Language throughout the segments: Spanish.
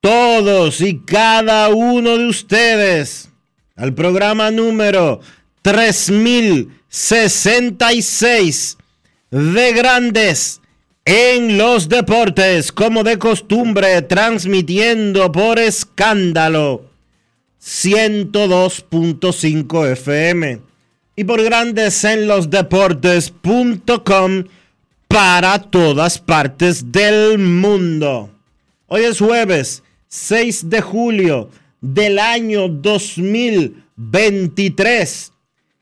todos y cada uno de ustedes al programa número 3066 de Grandes en los Deportes, como de costumbre, transmitiendo por escándalo 102.5 FM y por grandes en los deportes.com para todas partes del mundo. Hoy es jueves 6 de julio del año 2023.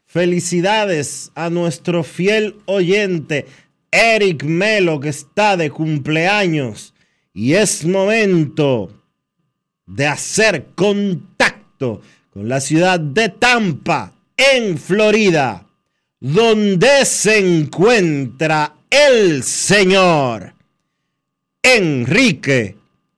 Felicidades a nuestro fiel oyente Eric Melo que está de cumpleaños y es momento de hacer contacto con la ciudad de Tampa en Florida, donde se encuentra el señor Enrique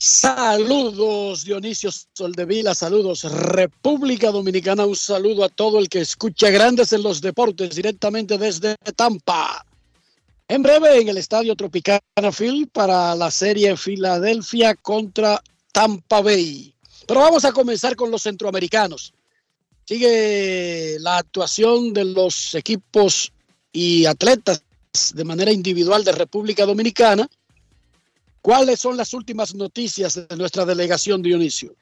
Saludos Dionisio Soldevila, saludos República Dominicana, un saludo a todo el que escucha Grandes en los Deportes directamente desde Tampa. En breve en el Estadio Tropicana para la serie Filadelfia contra Tampa Bay. Pero vamos a comenzar con los centroamericanos. Sigue la actuación de los equipos y atletas de manera individual de República Dominicana. ¿Cuáles son las últimas noticias de nuestra delegación, Dionisio?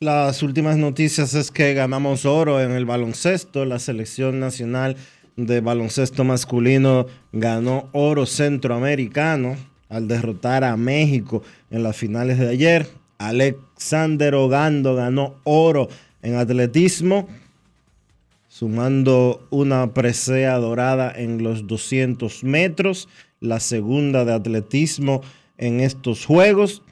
Las últimas noticias es que ganamos oro en el baloncesto. La selección nacional de baloncesto masculino ganó oro centroamericano al derrotar a México en las finales de ayer. Alexander Ogando ganó oro en atletismo, sumando una presea dorada en los 200 metros, la segunda de atletismo en estos juegos.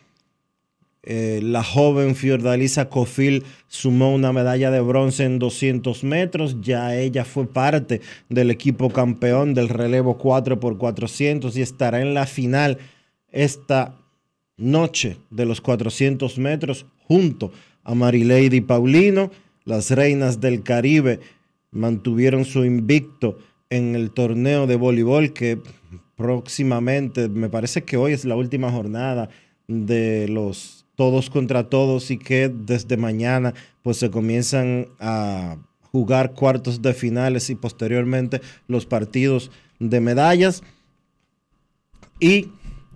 Eh, la joven Fiordalisa Cofil sumó una medalla de bronce en 200 metros. Ya ella fue parte del equipo campeón del relevo 4x400 y estará en la final esta noche de los 400 metros junto a Marilady Paulino. Las reinas del Caribe mantuvieron su invicto en el torneo de voleibol que próximamente, me parece que hoy es la última jornada de los todos contra todos y que desde mañana pues se comienzan a jugar cuartos de finales y posteriormente los partidos de medallas. Y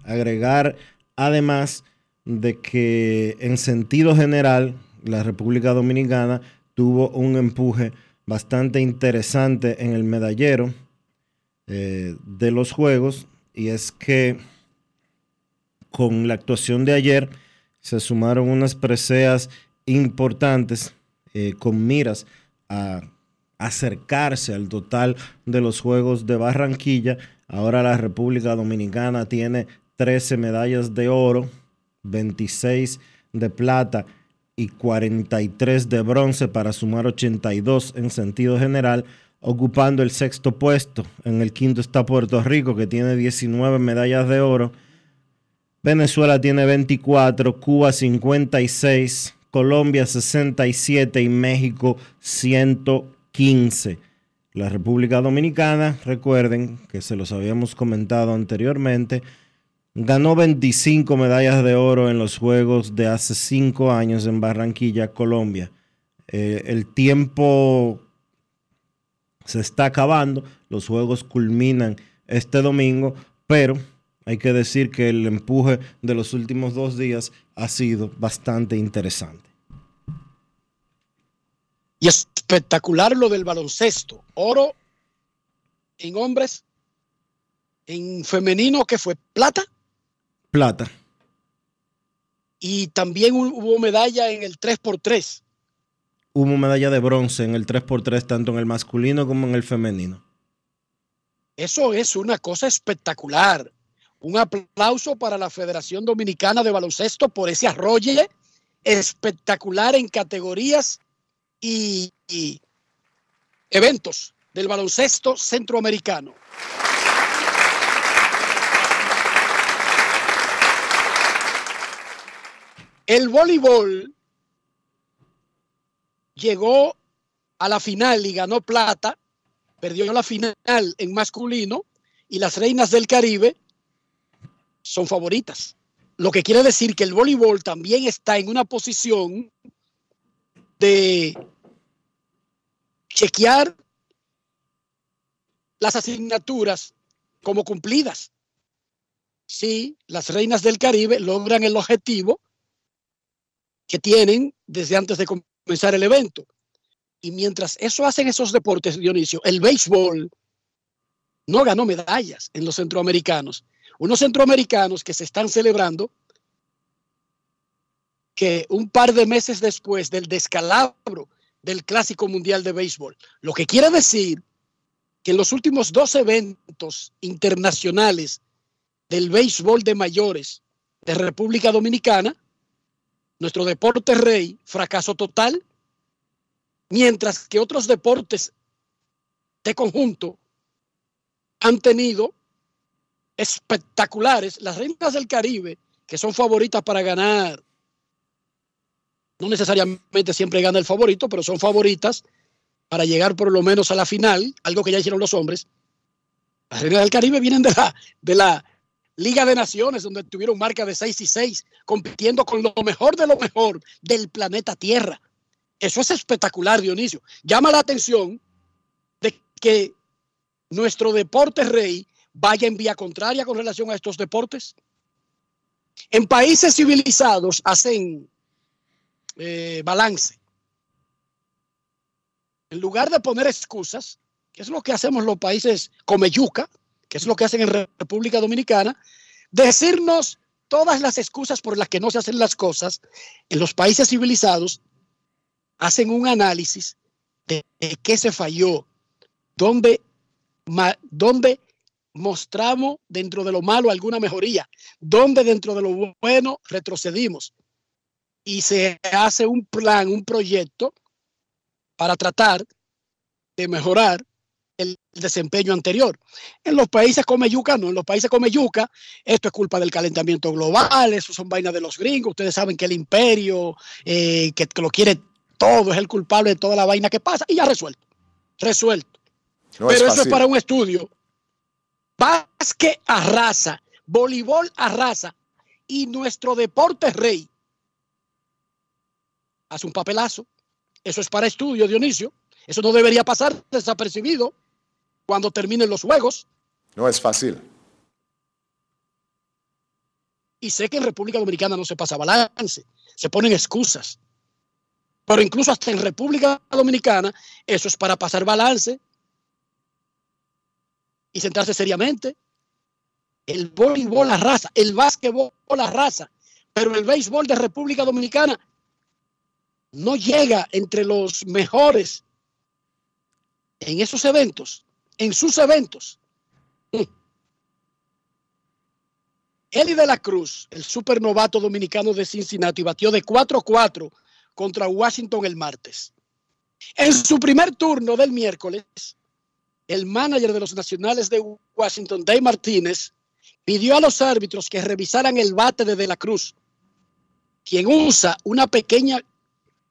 agregar además de que en sentido general la República Dominicana tuvo un empuje bastante interesante en el medallero eh, de los Juegos y es que con la actuación de ayer se sumaron unas preseas importantes eh, con miras a acercarse al total de los Juegos de Barranquilla. Ahora la República Dominicana tiene 13 medallas de oro, 26 de plata y 43 de bronce para sumar 82 en sentido general, ocupando el sexto puesto. En el quinto está Puerto Rico, que tiene 19 medallas de oro. Venezuela tiene 24, Cuba 56, Colombia 67 y México 115. La República Dominicana, recuerden que se los habíamos comentado anteriormente, ganó 25 medallas de oro en los Juegos de hace cinco años en Barranquilla, Colombia. Eh, el tiempo se está acabando, los Juegos culminan este domingo, pero hay que decir que el empuje de los últimos dos días ha sido bastante interesante. Y espectacular lo del baloncesto. Oro en hombres, en femenino que fue plata. Plata. Y también hubo medalla en el 3x3. Hubo medalla de bronce en el 3x3, tanto en el masculino como en el femenino. Eso es una cosa espectacular. Un aplauso para la Federación Dominicana de Baloncesto por ese arroye espectacular en categorías y, y eventos del baloncesto centroamericano. El voleibol llegó a la final y ganó plata, perdió la final en masculino y las reinas del Caribe son favoritas. Lo que quiere decir que el voleibol también está en una posición de chequear las asignaturas como cumplidas. Si las reinas del Caribe logran el objetivo que tienen desde antes de comenzar el evento. Y mientras eso hacen esos deportes, Dionisio, el béisbol no ganó medallas en los centroamericanos unos centroamericanos que se están celebrando que un par de meses después del descalabro del Clásico Mundial de Béisbol, lo que quiere decir que en los últimos dos eventos internacionales del béisbol de mayores de República Dominicana, nuestro deporte rey fracasó total, mientras que otros deportes de conjunto han tenido espectaculares. Las reinas del Caribe, que son favoritas para ganar, no necesariamente siempre gana el favorito, pero son favoritas para llegar por lo menos a la final, algo que ya hicieron los hombres. Las reinas del Caribe vienen de la, de la Liga de Naciones, donde tuvieron marca de 6 y 6, compitiendo con lo mejor de lo mejor del planeta Tierra. Eso es espectacular, Dionisio. Llama la atención de que nuestro deporte rey vaya en vía contraria con relación a estos deportes. En países civilizados hacen eh, balance. En lugar de poner excusas, que es lo que hacemos los países como yuca, que es lo que hacen en República Dominicana, decirnos todas las excusas por las que no se hacen las cosas, en los países civilizados hacen un análisis de, qué se falló, dónde, dónde mostramos dentro de lo malo alguna mejoría, donde dentro de lo bueno retrocedimos. Y se hace un plan, un proyecto para tratar de mejorar el desempeño anterior. En los países como yuca, no, en los países como yuca, esto es culpa del calentamiento global, eso son vainas de los gringos, ustedes saben que el imperio, eh, que, lo quiere todo, es el culpable de toda la vaina que pasa, y ya resuelto, resuelto. Pero eso es para un estudio Básquet arrasa, voleibol arrasa y nuestro deporte rey hace un papelazo. Eso es para estudio, Dionisio. Eso no debería pasar desapercibido cuando terminen los juegos. No es fácil. Y sé que en República Dominicana no se pasa balance, se ponen excusas. Pero incluso hasta en República Dominicana, eso es para pasar balance y sentarse seriamente. El voleibol arrasa, el básquetbol arrasa, pero el béisbol de República Dominicana no llega entre los mejores en esos eventos, en sus eventos. Mm. Eli de la Cruz, el supernovato dominicano de Cincinnati, batió de 4-4 contra Washington el martes. En su primer turno del miércoles, el manager de los Nacionales de Washington, Dave Martínez, pidió a los árbitros que revisaran el bate de De la Cruz, quien usa una pequeña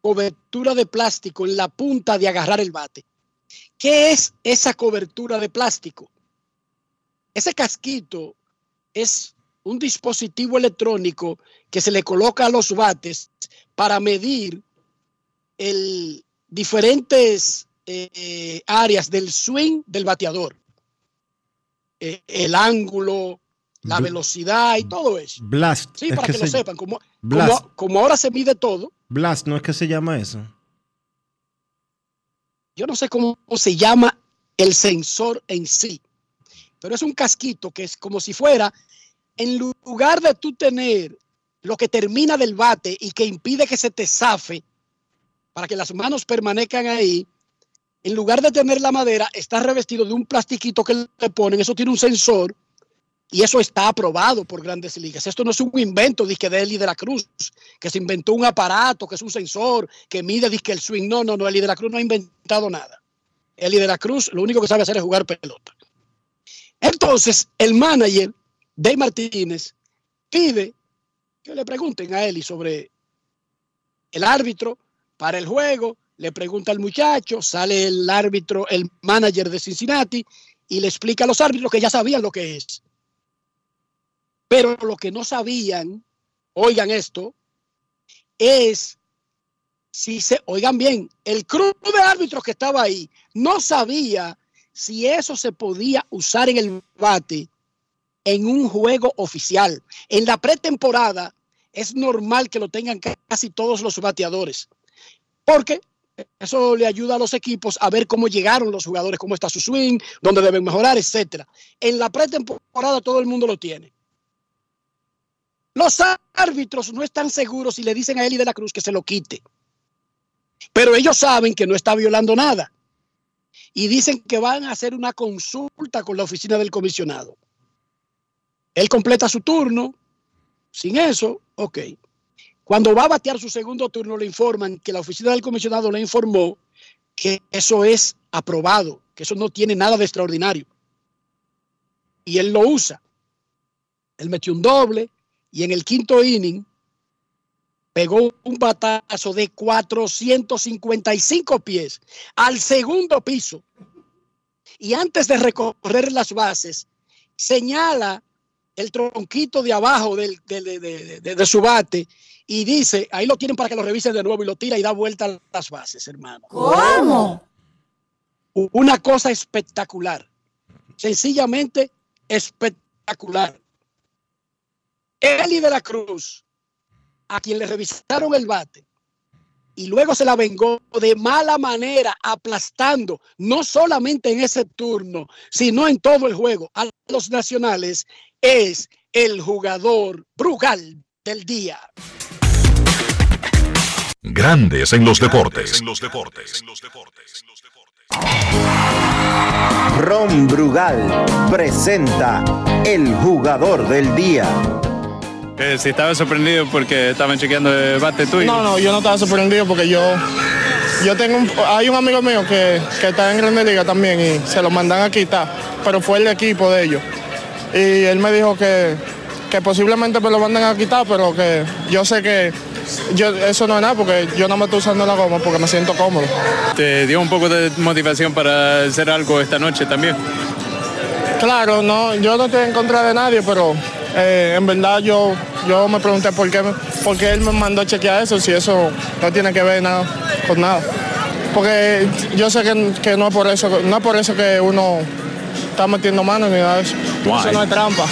cobertura de plástico en la punta de agarrar el bate. ¿Qué es esa cobertura de plástico? Ese casquito es un dispositivo electrónico que se le coloca a los bates para medir el diferentes eh, áreas del swing del bateador. Eh, el ángulo, la velocidad y todo eso. Blast. Sí, para que, lo sepan. Como, como, como, ahora se mide todo. Blast, ¿no es que se llama eso? Yo no sé cómo se llama el sensor en sí, pero es un casquito que es como si fuera, en lugar de tú tener lo que termina del bate y que impide que se te zafe, para que las manos permanezcan ahí, en lugar de tener la madera, está revestido de un plastiquito que le ponen, eso tiene un sensor y eso está aprobado por grandes ligas. Esto no es un invento disque de Eli de la Cruz, que se inventó un aparato, que es un sensor, que mide disque el swing. No, no, no, Eli de la Cruz no ha inventado nada. Eli de la Cruz lo único que sabe hacer es jugar pelota. Entonces, el manager, Dave Martínez, pide que le pregunten a Eli sobre el árbitro, para el juego, le pregunta al muchacho, sale el árbitro, el manager de Cincinnati, y le explica a los árbitros que ya sabían lo que es. Pero lo que no sabían, oigan esto, es si se, oigan bien, el club de árbitros que estaba ahí no sabía si eso se podía usar en el bate en un juego oficial. En la pretemporada es normal que lo tengan casi todos los bateadores porque eso le ayuda a los equipos a ver cómo llegaron los jugadores, cómo está su swing, dónde deben mejorar, etcétera. En la pretemporada todo el mundo lo tiene. Los árbitros no están seguros si le dicen a Eli de la Cruz que se lo quite. Pero ellos saben que no está violando nada. Y dicen que van a hacer una consulta con la oficina del comisionado. Él completa su turno. Sin eso, ok. Cuando va a batear su segundo turno, le informan que la oficina del comisionado le informó que eso es aprobado, que eso no tiene nada de extraordinario. Y él lo usa. Él metió un doble y en el quinto inning pegó un batazo de 455 pies al segundo piso. Y antes de recorrer las bases, señala el tronquito de abajo de, de, su bate y dice, ahí lo tienen para que lo revisen de nuevo y lo tira y da vuelta a las bases, hermano. ¿Cómo? Una cosa espectacular. Sencillamente espectacular. Eli de la Cruz, a quien le revisaron el bate, y luego se la vengó de mala manera, aplastando, no solamente en ese turno, sino en todo el juego, a los nacionales, es el jugador Brugal del día. Grandes en los deportes. Ron Brugal presenta el jugador del día. Que si estaba sorprendido porque estaban chequeando el bate tuyo. No, no, yo no estaba sorprendido porque yo, yo tengo un, hay un amigo mío que, que está en Grande Liga también y se lo mandan a quitar, pero fue el equipo de ellos. Y él me dijo que, que posiblemente me lo mandan a quitar, pero que yo sé que yo, eso no es nada porque yo no me estoy usando la goma porque me siento cómodo. ¿Te dio un poco de motivación para hacer algo esta noche también? Claro, no, yo no estoy en contra de nadie, pero eh, en verdad yo, yo me pregunté por qué, por qué él me mandó a chequear eso, si eso no tiene que ver nada con nada. Porque yo sé que, que no es por eso, no es por eso que uno está metiendo manos ni nada de eso. Eso no es trampa.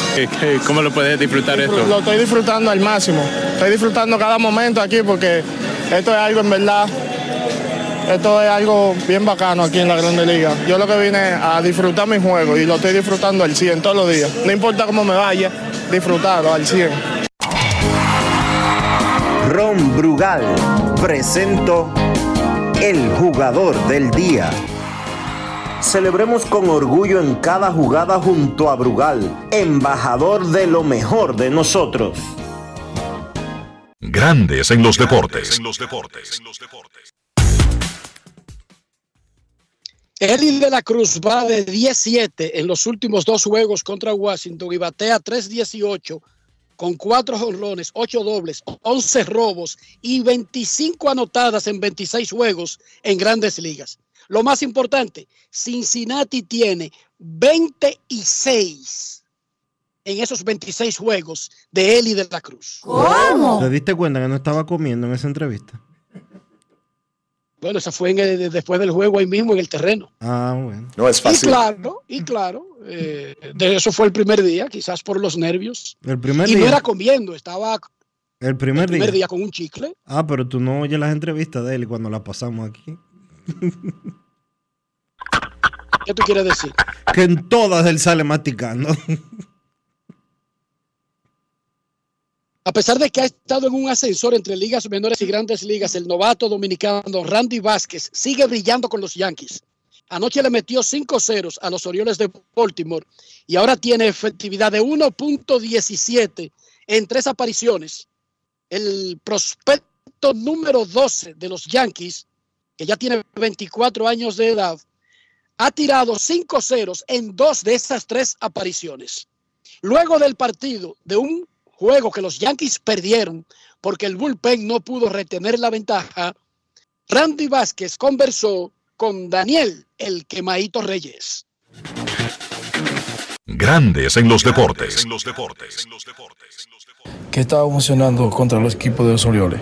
¿Cómo lo puedes disfrutar esto? Lo estoy disfrutando al máximo. Estoy disfrutando cada momento aquí porque esto es algo en verdad, esto es algo bien bacano aquí en la Grande Liga. Yo lo que vine a disfrutar mi juego y lo estoy disfrutando al 100 todos los días. No importa cómo me vaya, disfrutarlo al 100. Ron Brugal presento el jugador del día. Celebremos con orgullo en cada jugada junto a Brugal, embajador de lo mejor de nosotros. Grandes en los deportes. Eli de la Cruz va de 17 en los últimos dos juegos contra Washington y batea 3-18 con cuatro jonrones, ocho dobles, 11 robos y 25 anotadas en 26 juegos en grandes ligas. Lo más importante, Cincinnati tiene 26 en esos 26 juegos de Eli de la Cruz. ¿Te diste cuenta que no estaba comiendo en esa entrevista? Bueno, esa fue en el- después del juego ahí mismo en el terreno. Ah, bueno. No es Y fácil. claro, y claro, eh, de eso fue el primer día, quizás por los nervios. El primer y no día. era comiendo, estaba El primer, el primer día. día con un chicle. Ah, pero tú no oyes las entrevistas de él cuando las pasamos aquí. ¿Qué tú quieres decir? Que en todas él sale masticando. A pesar de que ha estado en un ascensor entre ligas menores y grandes ligas, el novato dominicano Randy Vázquez sigue brillando con los Yankees. Anoche le metió 5 ceros a los Orioles de Baltimore y ahora tiene efectividad de 1.17 en tres apariciones. El prospecto número 12 de los Yankees, que ya tiene 24 años de edad, ha tirado 5 ceros en dos de esas tres apariciones. Luego del partido de un juego que los Yankees perdieron porque el bullpen no pudo retener la ventaja, Randy Vázquez conversó con Daniel el Quemaito Reyes. Grandes en los deportes. ¿Qué estaba funcionando contra los equipos de los Orioles?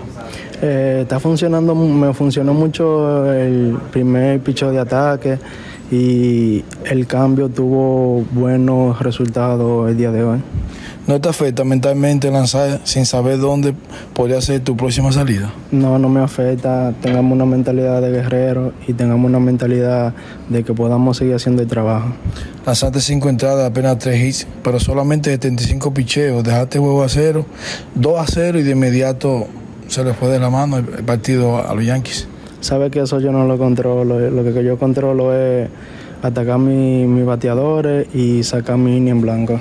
Eh, está funcionando, me funcionó mucho el primer picho de ataque y el cambio tuvo buenos resultados el día de hoy. ¿No te afecta mentalmente lanzar sin saber dónde podría ser tu próxima salida? No, no me afecta, tengamos una mentalidad de guerrero y tengamos una mentalidad de que podamos seguir haciendo el trabajo. Lanzaste cinco entradas, apenas tres hits, pero solamente 75 picheos. Dejaste juego a cero, 2 a 0 y de inmediato se le fue de la mano el partido a los Yankees. Sabe que eso yo no lo controlo, eh, lo que yo controlo es atacar mi- mis bateadores y sacar mi inning en blanco.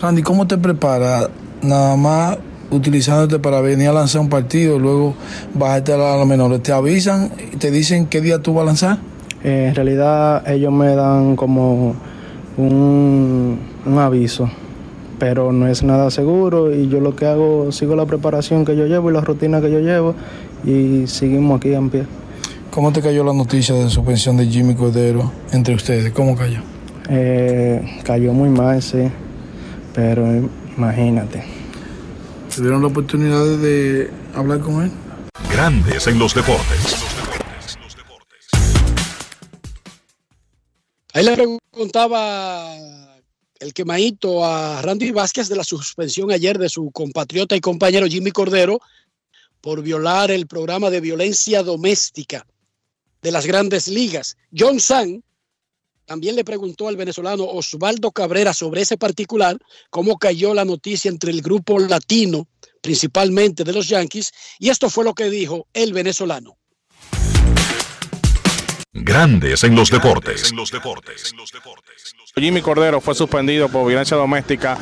Randy, ¿cómo te preparas? Nada más utilizándote para venir a lanzar un partido, luego bajarte a los menores. ¿Te avisan y te dicen qué día tú vas a lanzar? Eh, en realidad ellos me dan como un, un aviso, pero no es nada seguro y yo lo que hago, sigo la preparación que yo llevo y la rutina que yo llevo y seguimos aquí en pie. ¿Cómo te cayó la noticia de suspensión de Jimmy Cordero entre ustedes? ¿Cómo cayó? Eh, cayó muy mal, sí, pero imagínate. ¿Te dieron la oportunidad de hablar con él? Grandes en los deportes. Ahí le preguntaba el quemadito a Randy Vázquez de la suspensión ayer de su compatriota y compañero Jimmy Cordero por violar el programa de violencia doméstica de las grandes ligas. John San también le preguntó al venezolano Osvaldo Cabrera sobre ese particular, cómo cayó la noticia entre el grupo latino, principalmente de los Yankees, y esto fue lo que dijo el venezolano. Grandes en los deportes. Jimmy Cordero fue suspendido por violencia doméstica.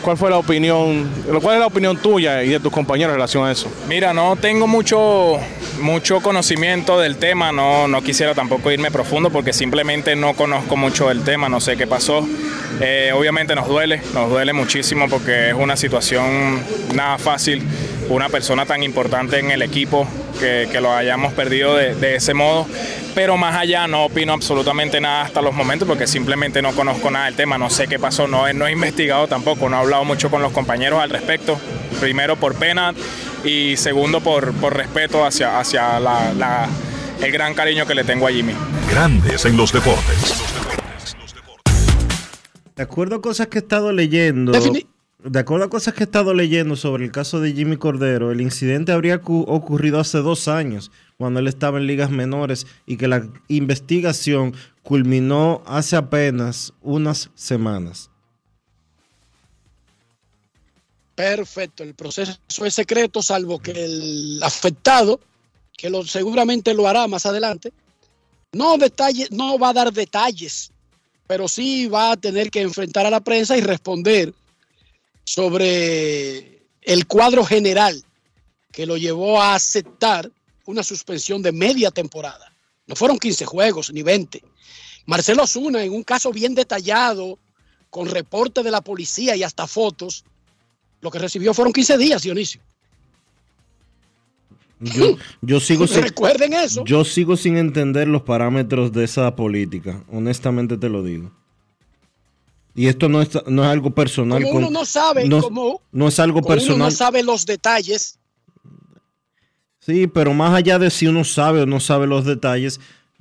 ¿Cuál fue la opinión, cuál es la opinión tuya y de tus compañeros en relación a eso? Mira, no tengo mucho, mucho conocimiento del tema, no, no quisiera tampoco irme profundo porque simplemente no conozco mucho del tema, no sé qué pasó. Eh, obviamente nos duele, nos duele muchísimo porque es una situación nada fácil, una persona tan importante en el equipo que, que lo hayamos perdido de, de ese modo, pero más allá no opino absolutamente nada hasta los momentos porque simplemente no conozco nada del tema, no sé qué pasó, no he, no he investigado tampoco, no he hablado mucho con los compañeros al respecto, primero por pena y segundo por, por respeto hacia, hacia la- la- el gran cariño que le tengo a Jimmy. Grandes en los deportes. De acuerdo a cosas que he estado leyendo. Defini- De acuerdo a cosas que he estado leyendo sobre el caso de Jimmy Cordero, el incidente habría cu- ocurrido hace dos años, cuando él estaba en ligas menores, y que la investigación culminó hace apenas unas semanas. Perfecto, el proceso es secreto, salvo que el afectado que lo, seguramente lo hará más adelante. No, detalle, no va a dar detalles, pero sí va a tener que enfrentar a la prensa y responder sobre el cuadro general que lo llevó a aceptar una suspensión de media temporada. No fueron 15 juegos ni 20. Marcelo Zuna, en un caso bien detallado, con reporte de la policía y hasta fotos, lo que recibió fueron 15 días, Dionisio. Yo, yo sigo sin, Recuerden eso. Yo sigo sin entender los parámetros de esa política, honestamente te lo digo. Y esto no es, no es algo personal. Como con- uno no sabe no, cómo, no es algo como uno personal. no sabe los detalles, Sí, pero más allá de si uno sabe o no sabe los detalles,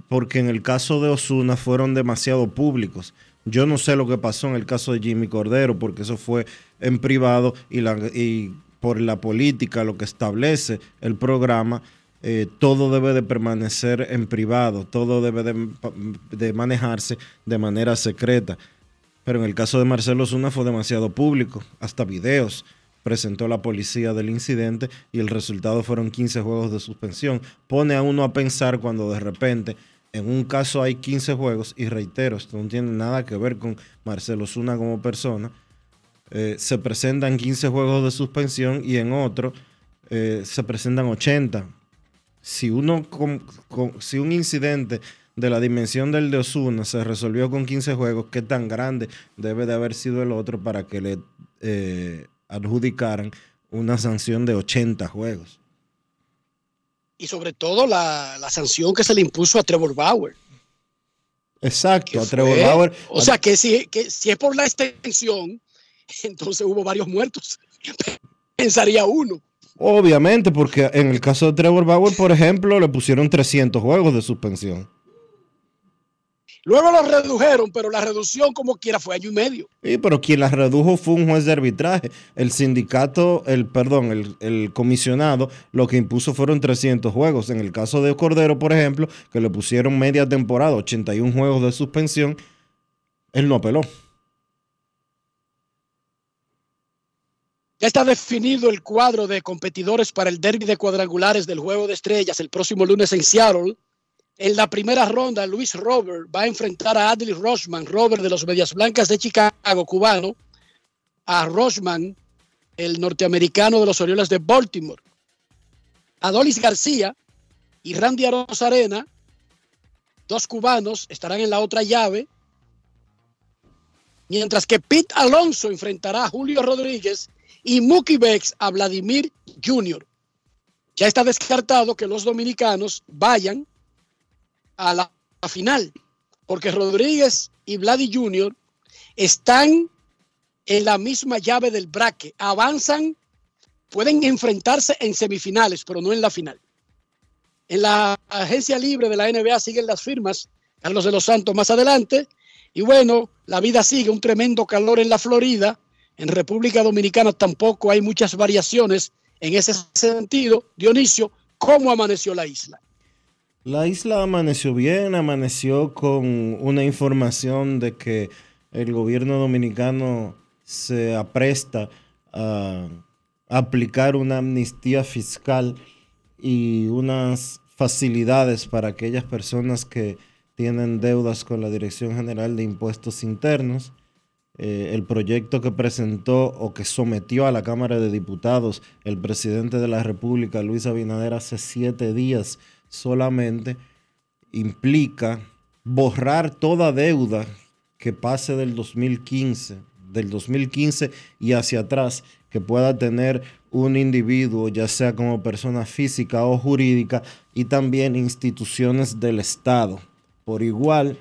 porque en el caso de Osuna fueron demasiado públicos. Yo no sé lo que pasó en el caso de Jimmy Cordero, porque eso fue en privado y, la, y por la política, lo que establece el programa, eh, todo debe de permanecer en privado, todo debe de, de manejarse de manera secreta. Pero en el caso de Marcelo Osuna fue demasiado público, hasta videos presentó la policía del incidente y el resultado fueron 15 juegos de suspensión. Pone a uno a pensar cuando de repente en un caso hay 15 juegos y reitero, esto no tiene nada que ver con Marcelo Zuna como persona. eh, se presentan 15 juegos de suspensión y en otro eh, se presentan 80. Si, uno si un incidente de la dimensión del de Osuna se resolvió con 15 juegos, ¿qué tan grande debe de haber sido el otro para que le eh, adjudicaran una sanción de 80 juegos? y sobre todo la, la sanción que se le impuso a Trevor Bauer. Exacto, a Trevor Bauer. O sea que si, que si es por la extensión, entonces hubo varios muertos. Pensaría uno. Obviamente, porque en el caso de Trevor Bauer, por ejemplo, le pusieron 300 juegos de suspensión. Luego lo redujeron, pero la reducción como quiera fue año y medio. Sí, pero quien las redujo fue un juez de arbitraje. El sindicato, el perdón, el, el comisionado, lo que impuso fueron 300 juegos. En el caso de Cordero, por ejemplo, que le pusieron media temporada, 81 juegos de suspensión, él no apeló. Ya está definido el cuadro de competidores para el derby de cuadrangulares del Juego de Estrellas el próximo lunes en Seattle. En la primera ronda, Luis Robert va a enfrentar a Adley Rochman, Robert de los Medias Blancas de Chicago, cubano, a Rochman, el norteamericano de los Orioles de Baltimore. Adolis García y Randy Arena, dos cubanos, estarán en la otra llave. Mientras que Pete Alonso enfrentará a Julio Rodríguez y Mookie Becks a Vladimir Jr. Ya está descartado que los dominicanos vayan a la, final, porque Rodríguez y Vladi Jr. están en la misma llave del braque, avanzan, pueden enfrentarse en semifinales, pero no en la final. En la agencia libre de la NBA siguen las firmas, Carlos de los Santos más adelante, y bueno, la vida sigue, un tremendo calor en la Florida, en República Dominicana tampoco hay muchas variaciones en ese sentido. Dionisio, ¿cómo amaneció la isla? La isla amaneció bien, amaneció con una información de que el gobierno dominicano se apresta a aplicar una amnistía fiscal y unas facilidades para aquellas personas que tienen deudas con la Dirección General de Impuestos Internos. Eh, el proyecto que presentó o que sometió a la Cámara de Diputados el presidente de la República, Luis Abinader, hace siete días solamente, implica borrar toda deuda que pase del 2015, del 2015 y hacia atrás, que pueda tener un individuo, ya sea como persona física o jurídica, y también instituciones del Estado. Por igual,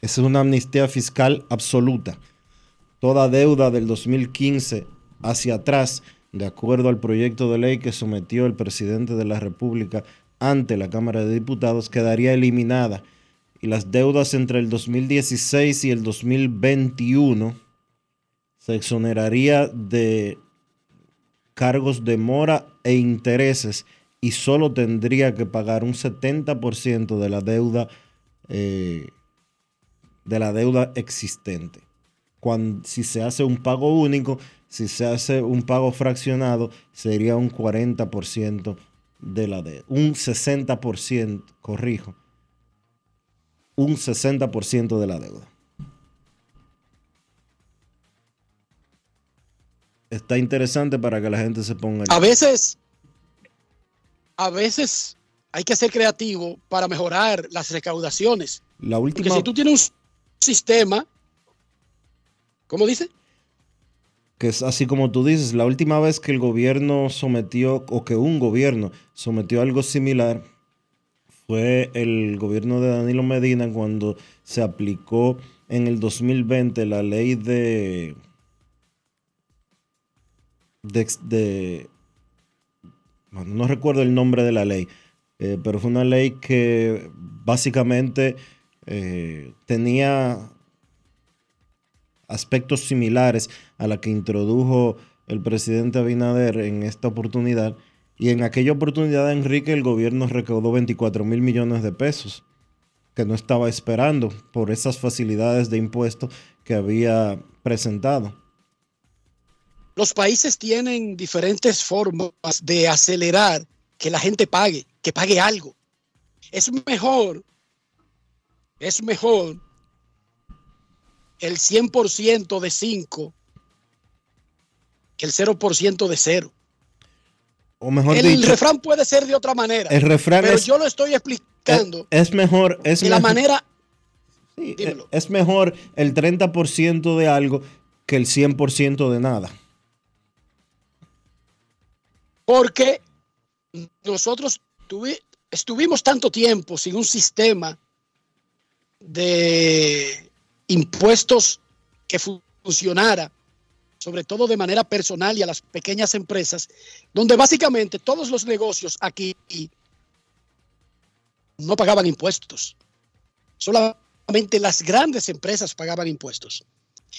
es una amnistía fiscal absoluta. Toda deuda del 2015 hacia atrás, de acuerdo al proyecto de ley que sometió el presidente de la República ante la Cámara de Diputados, quedaría eliminada. Y las deudas entre el 2016 y el 2021 se exoneraría de cargos de mora e intereses y solo tendría que pagar un 70% de la deuda eh, de la deuda existente. Cuando, si se hace un pago único, si se hace un pago fraccionado, sería un 40% de la deuda. Un 60%, corrijo. Un 60% de la deuda. Está interesante para que la gente se ponga. A veces, a veces hay que ser creativo para mejorar las recaudaciones. La Porque última, si tú tienes un sistema, ¿cómo dice? Que es así como tú dices, la última vez que el gobierno sometió, o que un gobierno sometió algo similar, fue el gobierno de Danilo Medina cuando se aplicó en el 2020 la ley de, de, bueno, no recuerdo el nombre de la ley, eh, pero fue una ley que básicamente eh, tenía aspectos similares a la que introdujo el presidente Abinader en esta oportunidad. Y en aquella oportunidad, Enrique, el gobierno recaudó 24 mil millones de pesos, que no estaba esperando por esas facilidades de impuestos que había presentado. Los países tienen diferentes formas de acelerar que la gente pague, que pague algo. Es mejor, es mejor el 100% de 5 que el 0% de 0. O mejor El dicho, refrán puede ser de otra manera. el refrán pero es, yo lo estoy explicando es mejor, es de la manera sí, es- es mejor el 30% de algo que el 100% de nada. Porque nosotros tuvi- estuvimos tanto tiempo sin un sistema de impuestos que fu- funcionara, sobre todo de manera personal y a las pequeñas empresas, donde básicamente todos los negocios aquí no pagaban impuestos. Solamente las grandes empresas pagaban impuestos.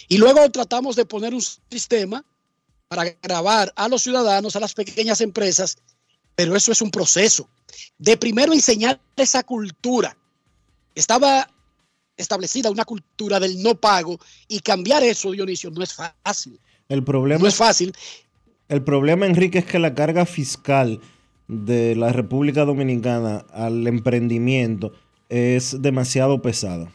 Y luego tratamos de poner un sistema para grabar a los ciudadanos, a las pequeñas empresas, pero eso es un proceso de primero enseñar esa cultura. Estaba establecida una cultura del no pago y cambiar eso, Dionisio, no es fácil. El problema No es fácil. El problema, Enrique, es que la carga fiscal de la República Dominicana al emprendimiento es demasiado pesada.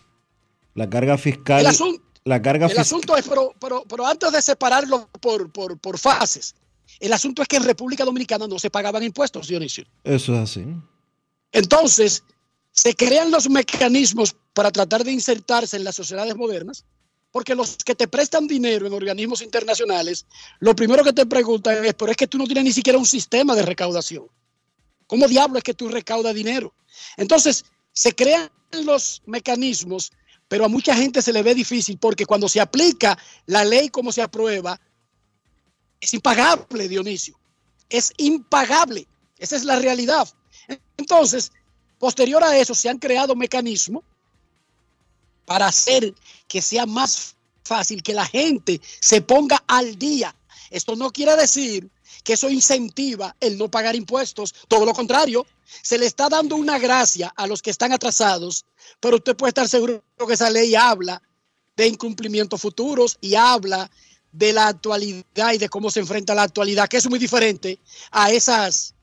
La carga fiscal. El, asun- la carga el asunto es, pero, pero, pero antes de separarlo por, por, por fases, el asunto es que en República Dominicana no se pagaban impuestos, Dionisio. Eso es así. Entonces, se crean los mecanismos para tratar de insertarse en las sociedades modernas, porque los que te prestan dinero en organismos internacionales, lo primero que te preguntan es, pero es que tú no tienes ni siquiera un sistema de recaudación. ¿Cómo diablo es que tú recaudas dinero? Entonces, se crean los mecanismos, pero a mucha gente se le ve difícil porque cuando se aplica la ley como se aprueba, es impagable, Dionisio. Es impagable. Esa es la realidad. Entonces, posterior a eso, se han creado mecanismos para hacer que sea más fácil que la gente se ponga al día. Esto no quiere decir que eso incentiva el no pagar impuestos, todo lo contrario, se le está dando una gracia a los que están atrasados, pero usted puede estar seguro que esa ley habla de incumplimientos futuros y habla de la actualidad y de cómo se enfrenta la actualidad, que es muy diferente a esas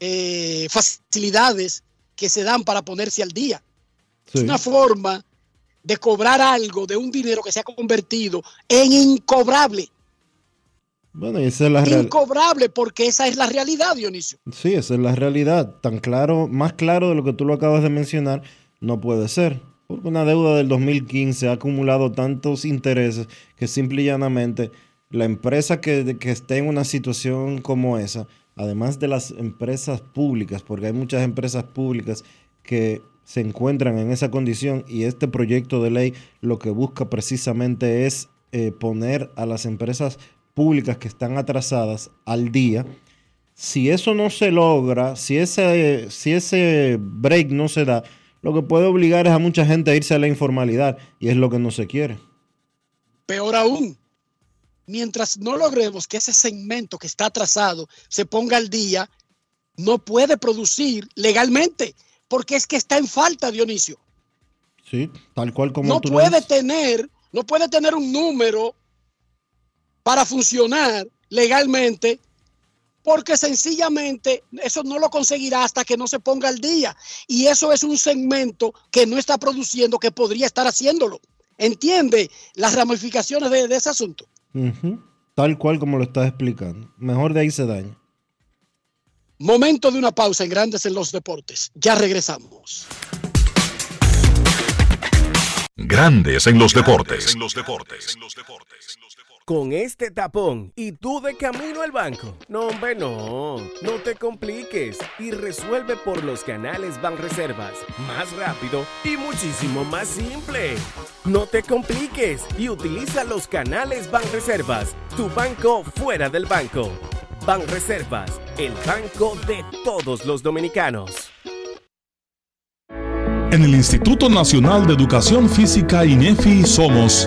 eh, facilidades que se dan para ponerse al día. Es una forma de cobrar algo de un dinero que se ha convertido en incobrable. Bueno, y esa es la realidad. Incobrable porque esa es la realidad, Dionisio. Sí, esa es la realidad. Tan claro, más claro de lo que tú lo acabas de mencionar, no puede ser. Porque una deuda del 2015 ha acumulado tantos intereses que simple y llanamente la empresa que, que esté en una situación como esa, además de las empresas públicas, porque hay muchas empresas públicas que se encuentran en esa condición y este proyecto de ley lo que busca precisamente es eh, poner a las empresas públicas que están atrasadas al día. Si eso no se logra, si ese, si ese break no se da, lo que puede obligar es a mucha gente a irse a la informalidad y es lo que no se quiere. Peor aún, mientras no logremos que ese segmento que está atrasado se ponga al día, no puede producir legalmente, porque es que está en falta, Dionisio. Sí, tal cual como no tú puede tener, no puede tener un número para funcionar legalmente porque sencillamente eso no lo conseguirá hasta que no se ponga al día. Y eso es un segmento que no está produciendo, que podría estar haciéndolo. ¿Entiende las ramificaciones de, de ese asunto? Ujú. Tal cual como lo estás explicando. Mejor de ahí se daña. Momento de una pausa en Grandes en los Deportes. Ya regresamos. Grandes en los deportes. Con este tapón y tú de camino al banco. No, hombre, no. No te compliques y resuelve por los canales Banreservas. Más rápido y muchísimo más simple. No te compliques y utiliza los canales Banreservas. Tu banco fuera del banco. Banreservas, el banco de todos los dominicanos. En el Instituto Nacional de Educación Física INEFI somos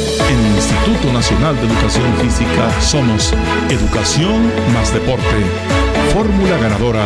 En el Instituto Nacional de Educación Física somos Educación más Deporte. Fórmula ganadora.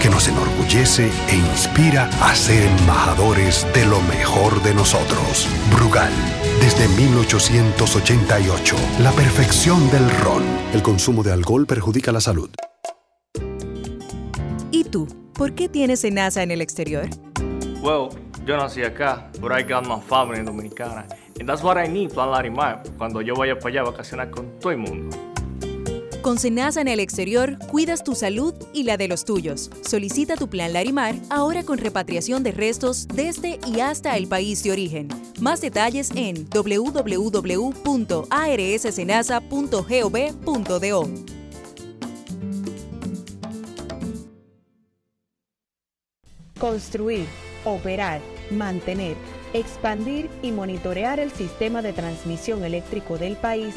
que nos enorgullece e inspira a ser embajadores de lo mejor de nosotros. Brugal, desde 1888, la perfección del ron. El consumo de alcohol perjudica la salud. ¿Y tú? ¿Por qué tienes enaza en el exterior? Well, yo nací acá, but I got my family dominicana. And that's what I need, Plan Larimar, cuando yo vaya para allá a vacacionar con todo el mundo. Con Senasa en el exterior, cuidas tu salud y la de los tuyos. Solicita tu plan Larimar ahora con repatriación de restos desde y hasta el país de origen. Más detalles en www.arssenasa.gov.do. Construir, operar, mantener, expandir y monitorear el sistema de transmisión eléctrico del país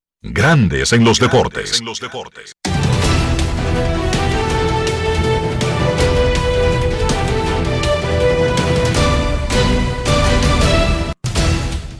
Grandes en los deportes.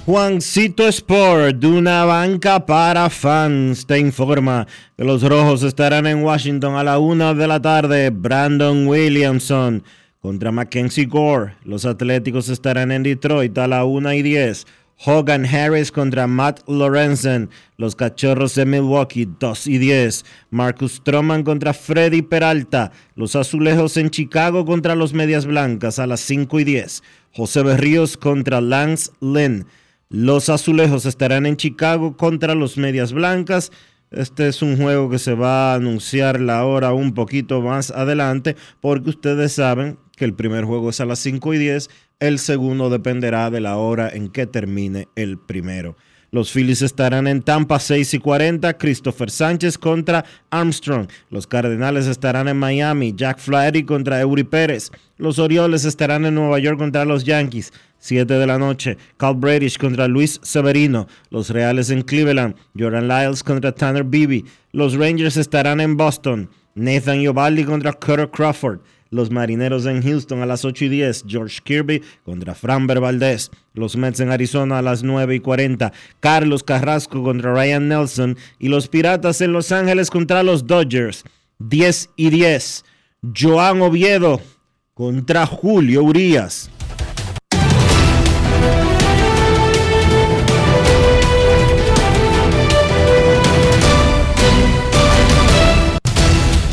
Juancito Sport, de una banca para fans, te informa que los rojos estarán en Washington a la una de la tarde. Brandon Williamson contra Mackenzie Gore. Los Atléticos estarán en Detroit a la una y diez. Hogan Harris contra Matt Lorenzen. Los Cachorros de Milwaukee, 2 y 10. Marcus Stroman contra Freddy Peralta. Los Azulejos en Chicago contra los Medias Blancas a las 5 y 10. José Berríos contra Lance Lynn. Los Azulejos estarán en Chicago contra los Medias Blancas. Este es un juego que se va a anunciar la hora un poquito más adelante porque ustedes saben que el primer juego es a las 5 y 10, el segundo dependerá de la hora en que termine el primero. Los Phillies estarán en Tampa 6 y 40, Christopher Sánchez contra Armstrong. Los Cardenales estarán en Miami, Jack Flaherty contra Eury Pérez. Los Orioles estarán en Nueva York contra los Yankees. 7 de la noche, Cal Bradish contra Luis Severino. Los Reales en Cleveland, Jordan Lyles contra Tanner Beebe. Los Rangers estarán en Boston, Nathan Iovaldi contra Cutter Crawford. Los Marineros en Houston a las 8 y 10. George Kirby contra Framber Valdez. Los Mets en Arizona a las 9 y 40. Carlos Carrasco contra Ryan Nelson. Y los Piratas en Los Ángeles contra los Dodgers. 10 y 10. Joan Oviedo contra Julio Urias.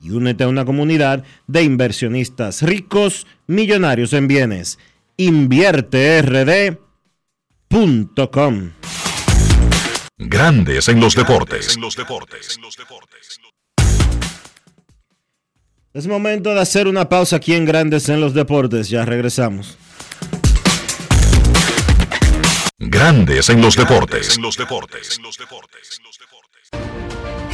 y únete a una comunidad de inversionistas ricos, millonarios en bienes. InvierteRD.com. Grandes en los deportes. Es momento de hacer una pausa aquí en Grandes en los Deportes. Ya regresamos. Grandes en los deportes.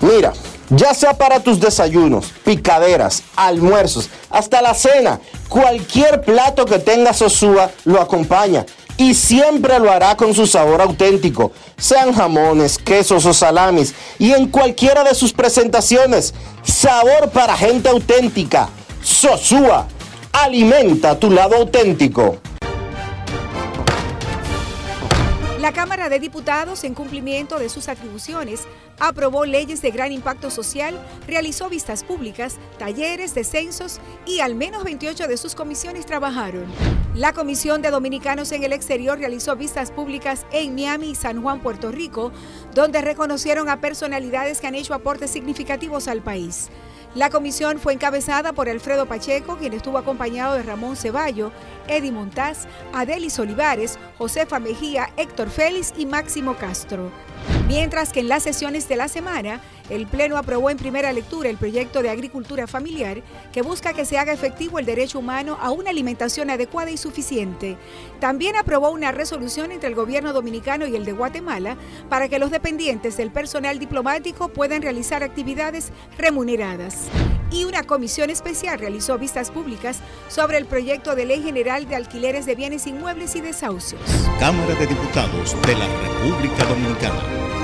Mira, ya sea para tus desayunos, picaderas, almuerzos, hasta la cena, cualquier plato que tenga Sosúa lo acompaña y siempre lo hará con su sabor auténtico, sean jamones, quesos o salamis y en cualquiera de sus presentaciones. Sabor para gente auténtica. Sosúa, alimenta tu lado auténtico. La Cámara de Diputados, en cumplimiento de sus atribuciones, aprobó leyes de gran impacto social, realizó vistas públicas, talleres, descensos y al menos 28 de sus comisiones trabajaron. La Comisión de Dominicanos en el Exterior realizó vistas públicas en Miami y San Juan, Puerto Rico, donde reconocieron a personalidades que han hecho aportes significativos al país. La comisión fue encabezada por Alfredo Pacheco, quien estuvo acompañado de Ramón Ceballo, Eddie Montaz, Adelis Olivares, Josefa Mejía, Héctor Félix y Máximo Castro. Mientras que en las sesiones de la semana, el Pleno aprobó en primera lectura el proyecto de agricultura familiar que busca que se haga efectivo el derecho humano a una alimentación adecuada y suficiente. También aprobó una resolución entre el gobierno dominicano y el de Guatemala para que los dependientes del personal diplomático puedan realizar actividades remuneradas. Y una comisión especial realizó vistas públicas sobre el proyecto de ley general de alquileres de bienes inmuebles y desahucios. Cámara de Diputados de la República Dominicana.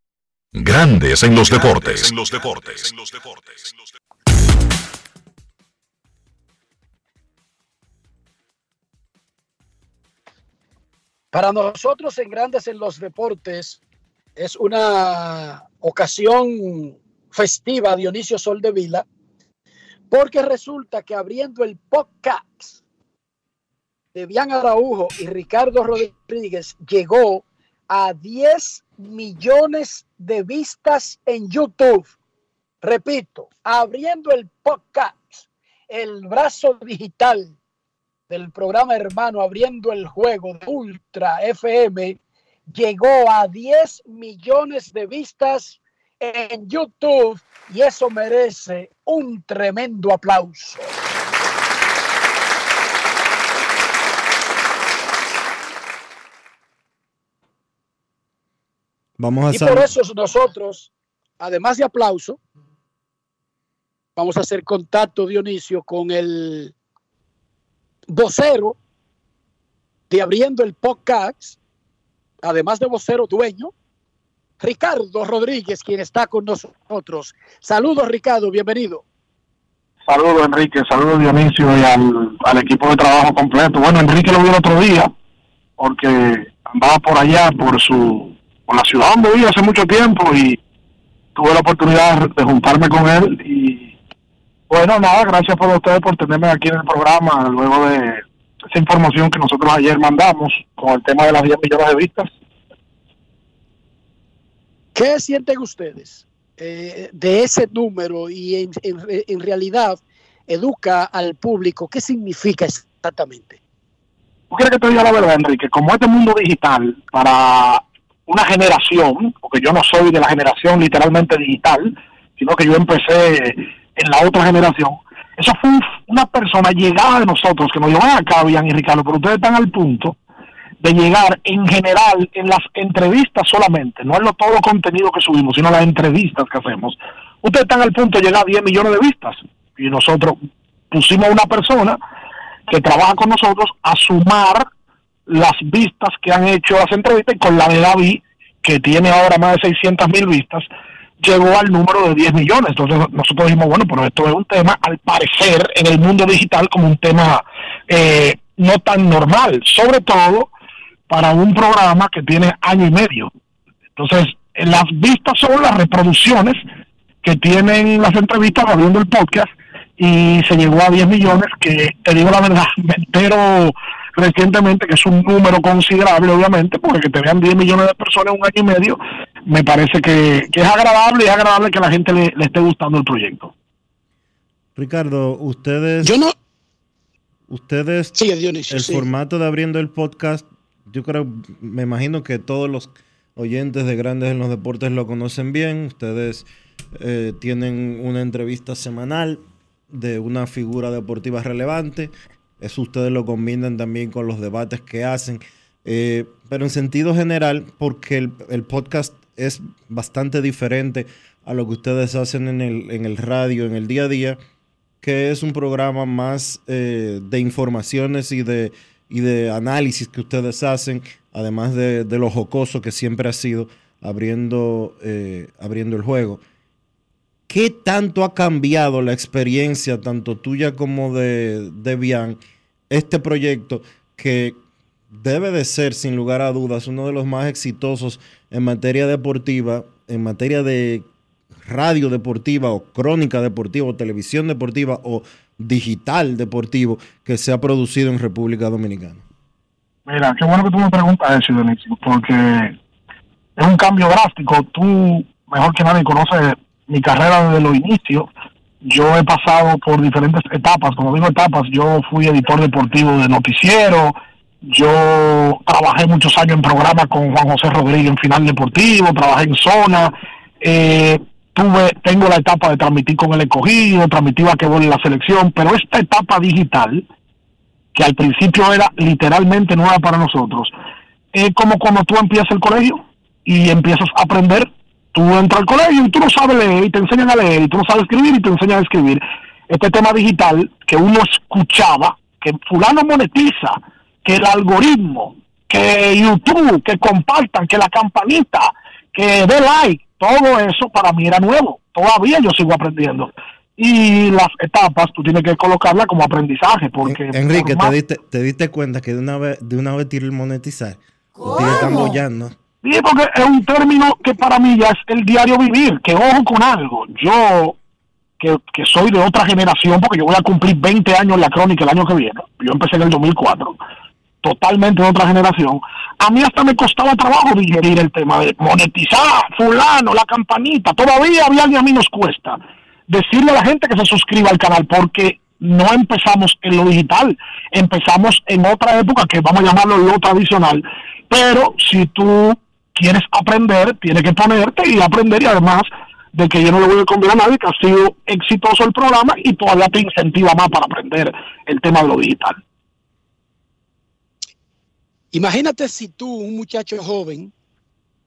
Grandes en los deportes. En los deportes. Para nosotros en Grandes en los Deportes es una ocasión festiva, Dionisio Soldevila, porque resulta que abriendo el podcast de Bian Araujo y Ricardo Rodríguez llegó a 10 millones de vistas en YouTube. Repito, abriendo el podcast, el brazo digital del programa hermano, abriendo el juego de Ultra FM, llegó a 10 millones de vistas en YouTube y eso merece un tremendo aplauso. Vamos a y por eso nosotros, además de aplauso, vamos a hacer contacto, Dionisio, con el vocero de Abriendo el Podcast, además de vocero dueño, Ricardo Rodríguez, quien está con nosotros. Saludos, Ricardo, bienvenido. Saludos, Enrique, saludos, Dionisio, y al, al equipo de trabajo completo. Bueno, Enrique lo vio el otro día, porque andaba por allá, por su la ciudad donde vivo hace mucho tiempo y tuve la oportunidad de juntarme con él y bueno, nada, gracias por ustedes por tenerme aquí en el programa luego de esa información que nosotros ayer mandamos con el tema de las 10 millones de vistas. ¿Qué sienten ustedes eh, de ese número y en, en, en realidad educa al público? ¿Qué significa exactamente? ¿Tú quieres que te diga la verdad, Enrique? Como este mundo digital, para una generación, porque yo no soy de la generación literalmente digital, sino que yo empecé en la otra generación. Eso fue una persona llegada de nosotros que nos llevan acá, Bian y Ricardo, pero ustedes están al punto de llegar en general en las entrevistas solamente, no en lo, todo el contenido que subimos, sino las entrevistas que hacemos. Ustedes están al punto de llegar a 10 millones de vistas y nosotros pusimos a una persona que trabaja con nosotros a sumar las vistas que han hecho las entrevistas y con la de David, que tiene ahora más de 600 mil vistas, llegó al número de 10 millones. Entonces nosotros dijimos, bueno, pero esto es un tema, al parecer, en el mundo digital como un tema eh, no tan normal, sobre todo para un programa que tiene año y medio. Entonces, las vistas son las reproducciones que tienen las entrevistas abriendo el podcast y se llegó a 10 millones, que te digo la verdad, me entero recientemente, que es un número considerable, obviamente, porque que te vean 10 millones de personas en un año y medio, me parece que, que es agradable y es agradable que a la gente le, le esté gustando el proyecto. Ricardo, ustedes. Yo no. Ustedes. Sí, Dionisio, el sí. formato de abriendo el podcast, yo creo, me imagino que todos los oyentes de Grandes en los Deportes lo conocen bien. Ustedes eh, tienen una entrevista semanal de una figura deportiva relevante. Eso ustedes lo combinan también con los debates que hacen. Eh, pero en sentido general, porque el, podcast es bastante diferente a lo que ustedes hacen en el, en el radio, en el día a día, que es un programa más eh, de informaciones y de, y de análisis que ustedes hacen, además de, de lo jocoso que siempre ha sido abriendo, eh, abriendo el juego. ¿Qué tanto ha cambiado la experiencia, tanto tuya como de, de Bian, este proyecto que debe de ser, sin lugar a dudas, uno de los más exitosos en materia deportiva, en materia de radio deportiva o crónica deportiva o televisión deportiva o digital deportivo que se ha producido en República Dominicana. Mira, qué bueno que tú me preguntas eso, Dionisio, porque es un cambio drástico. Tú, mejor que nadie, conoces mi carrera desde los inicios. Yo he pasado por diferentes etapas. Como digo etapas, yo fui editor deportivo de noticiero. Yo trabajé muchos años en programa con Juan José Rodríguez en Final Deportivo. Trabajé en Zona. Eh, tuve, tengo la etapa de transmitir con el escogido, transmitir que en la selección. Pero esta etapa digital, que al principio era literalmente nueva para nosotros, es como cuando tú empiezas el colegio y empiezas a aprender. Tú entras al colegio y tú no sabes leer y te enseñan a leer y tú no sabes escribir y te enseñan a escribir. Este tema digital que uno escuchaba, que fulano monetiza, que el algoritmo, que YouTube, que compartan, que la campanita, que dé like, todo eso para mí era nuevo. Todavía yo sigo aprendiendo. Y las etapas tú tienes que colocarlas como aprendizaje porque... Enrique, por más- ¿te diste, te diste cuenta que de una vez, de una vez tiró el monetizar? Tigres están bollando. Sí, porque es un término que para mí ya es el diario vivir, que ojo con algo. Yo, que, que soy de otra generación, porque yo voy a cumplir 20 años en la crónica el año que viene, yo empecé en el 2004, totalmente de otra generación, a mí hasta me costaba trabajo digerir el tema de monetizar, fulano, la campanita, todavía había a mí nos cuesta decirle a la gente que se suscriba al canal, porque no empezamos en lo digital, empezamos en otra época que vamos a llamarlo lo tradicional, pero si tú quieres aprender, tienes que ponerte y aprender y además de que yo no le voy a convidar a nadie que ha sido exitoso el programa y todavía te incentiva más para aprender el tema de lo digital. Imagínate si tú, un muchacho joven,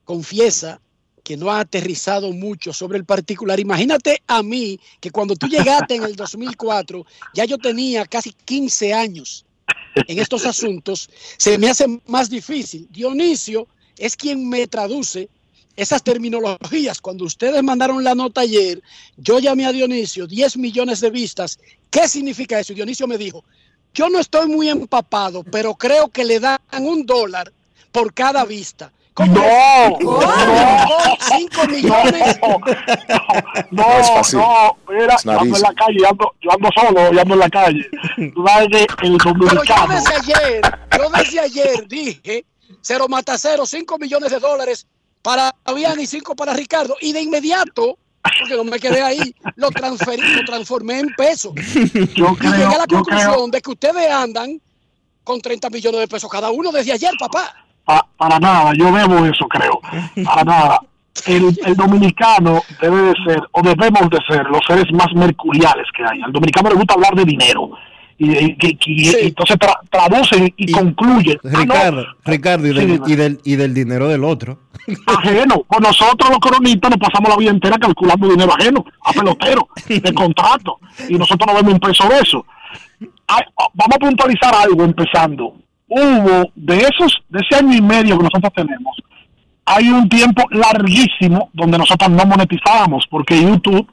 confiesa que no ha aterrizado mucho sobre el particular. Imagínate a mí que cuando tú llegaste en el 2004, ya yo tenía casi 15 años en estos asuntos, se me hace más difícil. Dionisio es quien me traduce esas terminologías. Cuando ustedes mandaron la nota ayer, yo llamé a Dionisio, 10 millones de vistas. ¿Qué significa eso? Y Dionisio me dijo, yo no estoy muy empapado, pero creo que le dan un dólar por cada vista. ¿Cómo No, no. Cinco millones. No, No es fácil. no, mira, yo ando en la calle, yo ando, yo ando solo, yo ando en la calle. Tú sabes que el Pero yo dominicano... desde ayer, yo desde ayer dije, cero mata cero, 5 millones de dólares para Fabián y 5 para Ricardo. Y de inmediato, porque no me quedé ahí, lo transferí, lo transformé en pesos. Yo y llegué a la conclusión creo- de que ustedes andan con 30 millones de pesos cada uno desde ayer, papá. Pa- para nada, yo debo eso, creo. Para nada. El, el dominicano debe de ser, o debemos de ser, los seres más mercuriales que hay. Al dominicano le gusta hablar de dinero. Y, y- y- y- y entonces tra- traducen y, concluyen. Ah, no, Ricardo, Sí, del, y, del, dinero del otro. ajeno. Pues nosotros los cronistas nos pasamos la vida entera calculando dinero ajeno, a pelotero, de contrato. Y nosotros no vemos un peso de eso. Ay, oh, vamos a puntualizar algo empezando. Hubo de esos, de ese año y medio que nosotros tenemos, hay un tiempo larguísimo donde nosotros no monetizábamos porque YouTube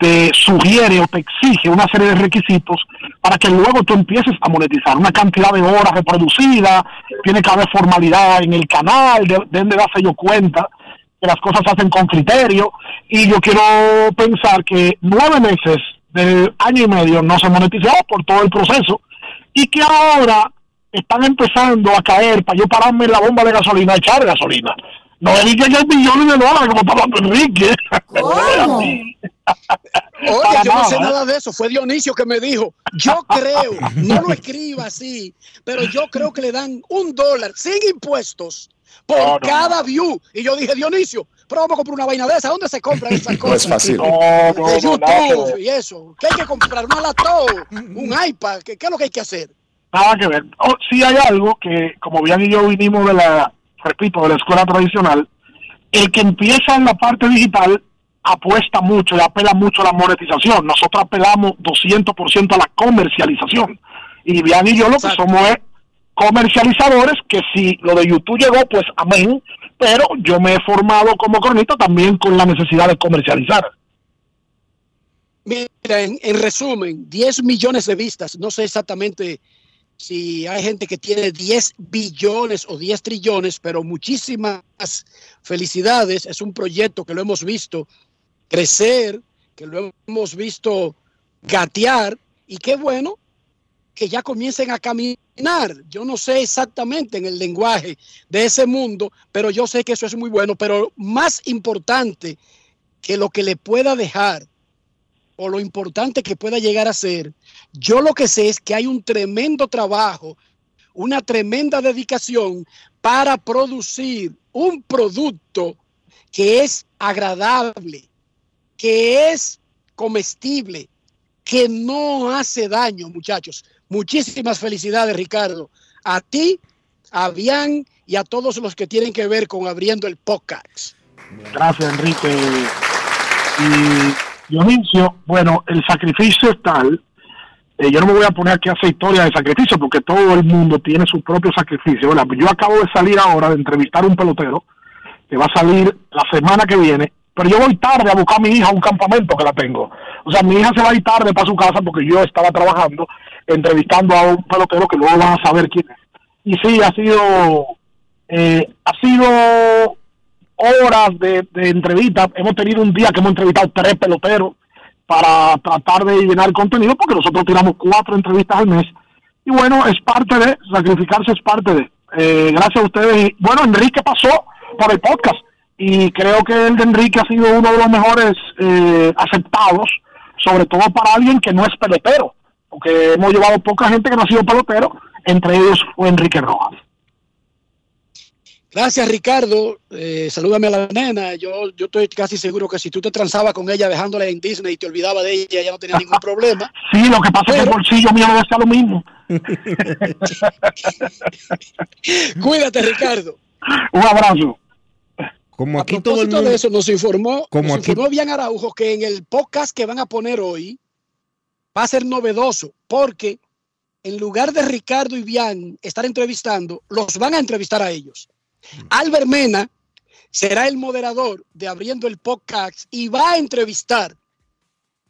te sugiere o te exige una serie de requisitos para que luego tú empieces a monetizar. Una cantidad de horas reproducidas, tiene que haber formalidad en el canal, de- de darse yo cuenta que las cosas se hacen con criterio. Y yo quiero pensar que nueve meses del año y medio no se monetizó por todo el proceso y que ahora están empezando a caer para yo pararme en la bomba de gasolina, echar gasolina. No es que hay millones de dólares como está hablando Enrique. Oye, Para yo no sé nada, de eso. Fue Dionisio que me dijo. Yo creo, no lo escriba así, pero yo creo que le dan un dólar sin impuestos por No, no, cada view. Y yo dije, Dionisio, pero vamos a comprar una vaina de esa. ¿Dónde se compran esas No cosas? es fácil. No, no, de no, YouTube y eso. ¿Qué hay que comprar? Una laptop, un iPad. ¿Qué, qué es lo que hay que hacer? Nada que ver. Oh, sí hay algo que, como bien y yo vinimos de la, repito, de la escuela tradicional, el que empieza en la parte digital apuesta mucho y apela mucho a la monetización. Nosotros apelamos 200% a la comercialización. Y Bian y yo lo que somos es comercializadores, que si lo de YouTube llegó, pues amén, pero yo me he formado como cronista también con la necesidad de comercializar. Mira, en, en resumen, 10 millones de vistas. No sé exactamente si hay gente que tiene 10 billones o 10 trillones, pero muchísimas felicidades. Es un proyecto que lo hemos visto crecer, que lo hemos visto gatear y qué bueno que ya comiencen a caminar. Yo no sé exactamente en el lenguaje de ese mundo, pero yo sé que eso es muy bueno, pero más importante que lo que le pueda dejar o lo importante que pueda llegar a ser, yo lo que sé es que hay un tremendo trabajo, una tremenda dedicación para producir un producto que es agradable, que es comestible, que no hace daño, muchachos. Muchísimas felicidades, Ricardo. A ti, a Bian y a todos los que tienen que ver con abriendo el podcast. Gracias, Enrique. Y Dionisio, bueno, el sacrificio es tal. Eh, yo no me voy a poner aquí a hacer historia de sacrificio porque todo el mundo tiene su propio sacrificio. ¿verdad? Yo acabo de salir ahora de entrevistar a un pelotero que va a salir la semana que viene, pero yo voy tarde a buscar a mi hija a un campamento que la tengo. O sea, mi hija se va a ir tarde para su casa porque yo estaba trabajando entrevistando a un pelotero que luego van a saber quién es. Y sí, ha sido, eh, ha sido horas de, de entrevista. Hemos tenido un día que hemos entrevistado tres peloteros para tratar de llenar contenido, porque nosotros tiramos cuatro entrevistas al mes. Y bueno, es parte de, sacrificarse es parte de. Eh, gracias a ustedes. Y bueno, Enrique pasó por el podcast y creo que el de Enrique ha sido uno de los mejores eh, aceptados, sobre todo para alguien que no es pelotero, porque hemos llevado poca gente que no ha sido pelotero, entre ellos fue Enrique Rojas. Gracias, Ricardo. Eh, salúdame a la nena. Yo, yo estoy casi seguro que si tú te transabas con ella dejándola en Disney y te olvidabas de ella, ya no tenía ningún problema. Sí, lo que pasa es que el bolsillo mío debe ser lo mismo. Cuídate, Ricardo. Un abrazo. Como aquí A todo el propósito mundo. de eso, nos informó, Como nos aquí- informó Bian Araujo que en el podcast que van a poner hoy va a ser novedoso, porque en lugar de Ricardo y Bian estar entrevistando, los van a entrevistar a ellos. Albert Mena será el moderador de Abriendo el Podcast y va a entrevistar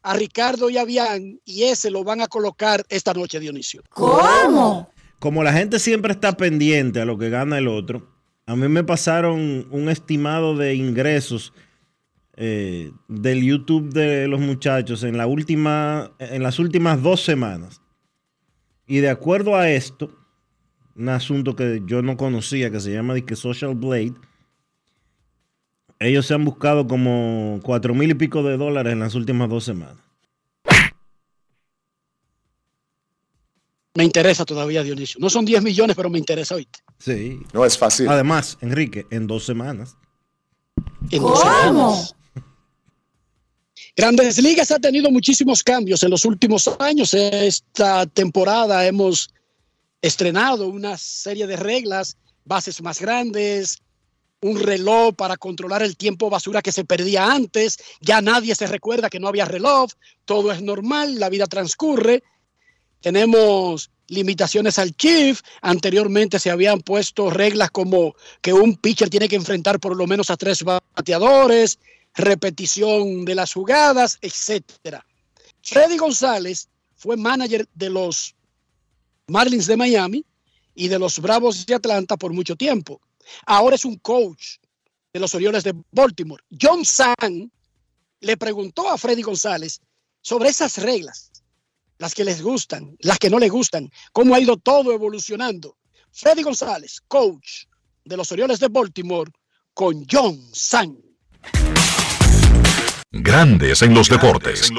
a Ricardo y a Bian y ese lo van a colocar esta noche, Dionisio. Como la gente siempre está pendiente a lo que gana el otro, a mí me pasaron un estimado de ingresos eh, del YouTube de los muchachos en, la última, en las últimas dos semanas. Y de acuerdo a esto, un asunto que yo no conocía que se llama disque Social Blade, ellos se han buscado como cuatro mil y pico de dólares en las últimas dos semanas. Me interesa todavía, Dionisio. No son 10 millones, pero me interesa hoy. Sí. No es fácil. Además, Enrique, en dos semanas. En dos semanas. Grandes Ligas ha tenido muchísimos cambios en los últimos años. Esta temporada hemos estrenado una serie de reglas, bases más grandes, un reloj para controlar el tiempo basura que se perdía antes. Ya nadie se recuerda que no había reloj, todo es normal, la vida transcurre. Tenemos limitaciones al chief. Anteriormente se habían puesto reglas como que un pitcher tiene que enfrentar por lo menos a tres bateadores, repetición de las jugadas, etcétera. Freddy González fue manager de los Marlins de Miami y de los Bravos de Atlanta por mucho tiempo. Ahora es un coach de los Orioles de Baltimore. John San le preguntó a Freddy González sobre esas reglas, las que les gustan, las que no les gustan, cómo ha ido todo evolucionando. Freddy González, coach de los Orioles de Baltimore, con John San. Grandes en los deportes.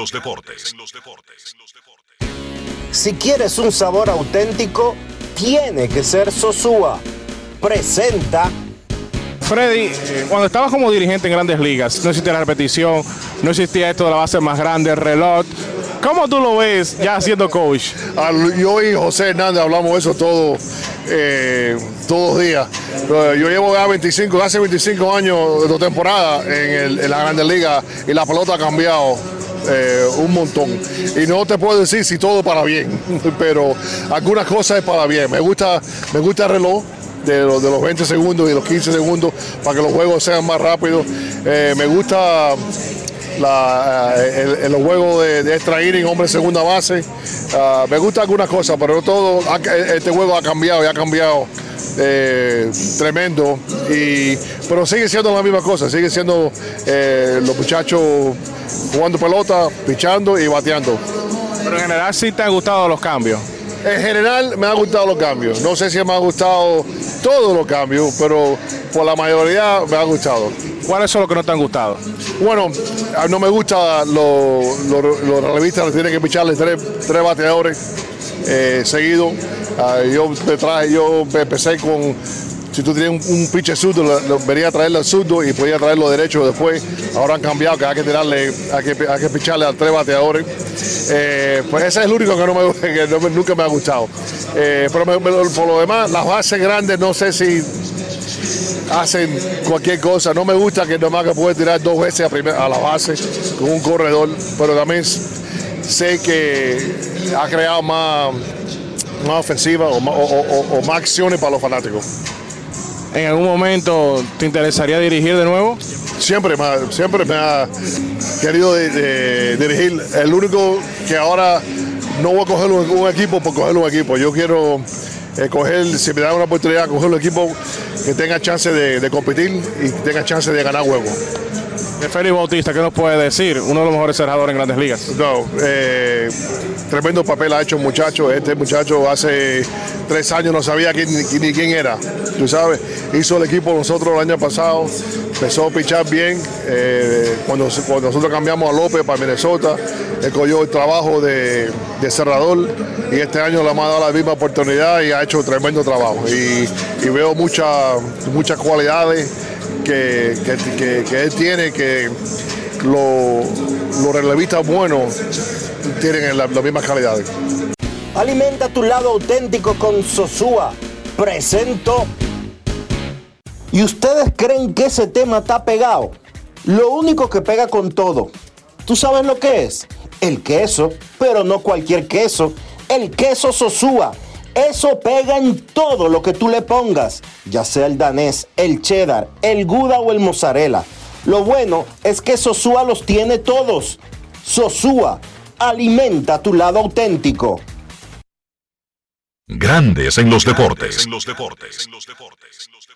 Si quieres un sabor auténtico, tiene que ser Sosúa. Presenta Freddy, eh, cuando estabas como dirigente en grandes ligas, no existía la repetición, no existía esto de la base más grande, el reloj. ¿Cómo tú lo ves ya siendo coach? Yo y José Hernández hablamos de eso todo, eh, todos los días. Yo llevo ya 25, hace 25 años de temporada en, el- en la Grandes Ligas y la pelota ha cambiado eh, un montón. Y no te puedo decir si todo para bien, pero algunas cosas es para bien. Me gusta, me gusta el reloj. De los, de los 20 segundos y los 15 segundos para que los juegos sean más rápidos. Eh, me gusta la, el, el juego de, de extra inning, hombre segunda base, Ah, me gusta algunas cosas, pero todo. Ha- Este juego ha cambiado y ha cambiado eh, tremendo. Y, pero sigue siendo la misma cosa. Sigue siendo eh, los muchachos jugando pelota, pichando y bateando. Pero en general sí te han gustado los cambios. En general me han gustado los cambios. No sé si me han gustado todos los cambios, pero por la mayoría me han gustado. ¿Cuáles son los que no te han gustado? Bueno, no me gusta los los relevistas que tienen que picharle tres, tres bateadores eh, seguidos. Ah, yo traje, yo empecé con si tú tienes un, un pitcher zurdo, lo, lo- venía a traerle al zurdo y podía traerlo derecho después. Ahora han cambiado, que hay que tirarle, hay que, hay que picharle a tres bateadores. Eh, pues ese es el único que, no me, que nunca me ha gustado. Eh, pero por lo demás, las bases grandes no sé si hacen cualquier cosa. No me gusta que nomás que puede tirar dos veces a, primer- a la base con un corredor, pero también sé que ha creado más, más ofensiva o más acciones para los fanáticos. ¿En algún momento te interesaría dirigir de nuevo? Siempre siempre me ha querido dirigir. El único que ahora no voy a coger un, equipo por coger un equipo. Yo quiero eh, coger, si me dan una oportunidad, coger un equipo que tenga chance de, competir y tenga chance de ganar juegos. De Félix Bautista, ¿qué nos puede decir? Uno de los mejores cerradores en grandes ligas. No, eh, tremendo papel ha hecho el muchacho. Este muchacho hace tres años no sabía quién- ni, quién era. Tú sabes, hizo el equipo nosotros el año pasado, empezó a pichar bien. eh, cuando, nosotros cambiamos a López para Minnesota, él cogió el trabajo de, cerrador y este año le hemos dado la misma oportunidad y ha hecho tremendo trabajo. Y, y veo mucha- muchas cualidades que, que- que- él tiene que lo- los relevistas buenos tienen la- las mismas calidades. Alimenta tu lado auténtico con Sosúa. Presento. ¿Y ustedes creen que ese tema está pegado? Lo único que pega con todo. ¿Tú sabes lo que es? El queso, pero no cualquier queso. El queso Sosúa. Eso pega en todo lo que tú le pongas, ya sea el danés, el cheddar, el gouda o el mozzarella. Lo bueno es que Sosúa los tiene todos. Sosúa, alimenta tu lado auténtico. Grandes en los deportes.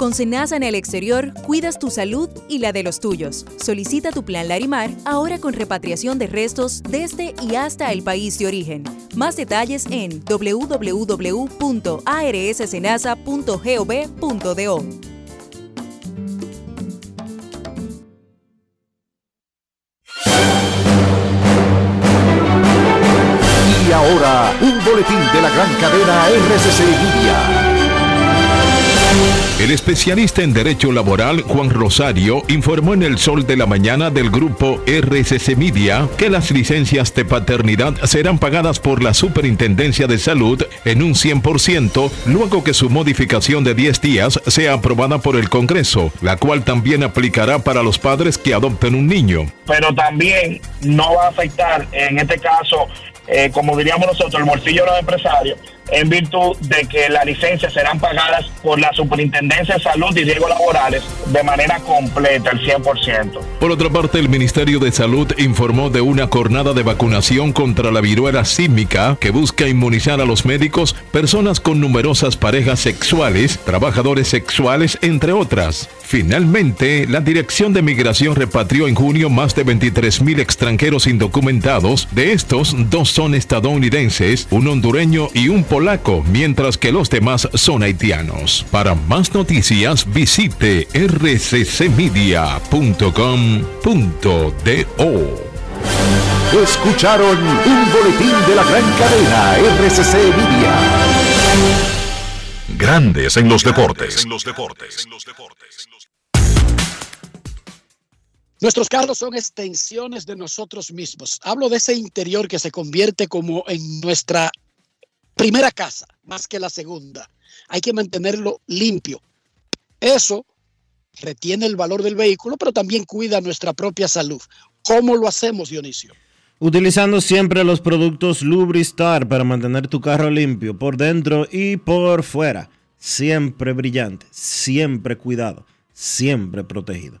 Con Senasa en el exterior, cuidas tu salud y la de los tuyos. Solicita tu plan Larimar ahora con repatriación de restos desde y hasta el país de origen. Más detalles en www.arssenasa.gov.do. Y ahora, un boletín de la gran cadena RCC Media. El especialista en Derecho Laboral Juan Rosario informó en el Sol de la Mañana del grupo RCC Media que las licencias de paternidad serán pagadas por la Superintendencia de Salud en un 100% luego que su modificación de 10 días sea aprobada por el Congreso, la cual también aplicará para los padres que adopten un niño. pero también no va a afectar, en este caso, eh, como diríamos nosotros, el bolsillo de los empresarios, en virtud de que las licencias serán pagadas por la Superintendencia de Salud y Riesgos Laborales de manera completa, el 100%. Por otra parte, el Ministerio de Salud informó de una jornada de vacunación contra la viruela símica que busca inmunizar a los médicos, personas con numerosas parejas sexuales, trabajadores sexuales, entre otras. Finalmente, la Dirección de Migración repatrió en junio más de 23 mil extranjeros indocumentados. De estos, dos son estadounidenses, un hondureño y un polaco, mientras que los demás son haitianos. Para más noticias, visite rccmedia.com.do. Escucharon un boletín de la gran cadena RCC Media. Grandes en los deportes. Nuestros carros son extensiones de nosotros mismos. Hablo de ese interior que se convierte como en nuestra primera casa, más que la segunda. Hay que mantenerlo limpio. Eso retiene el valor del vehículo, pero también cuida nuestra propia salud. ¿Cómo lo hacemos, Dionisio? Utilizando siempre los productos Lubristar para mantener tu carro limpio por dentro y por fuera. Siempre brillante, siempre cuidado, siempre protegido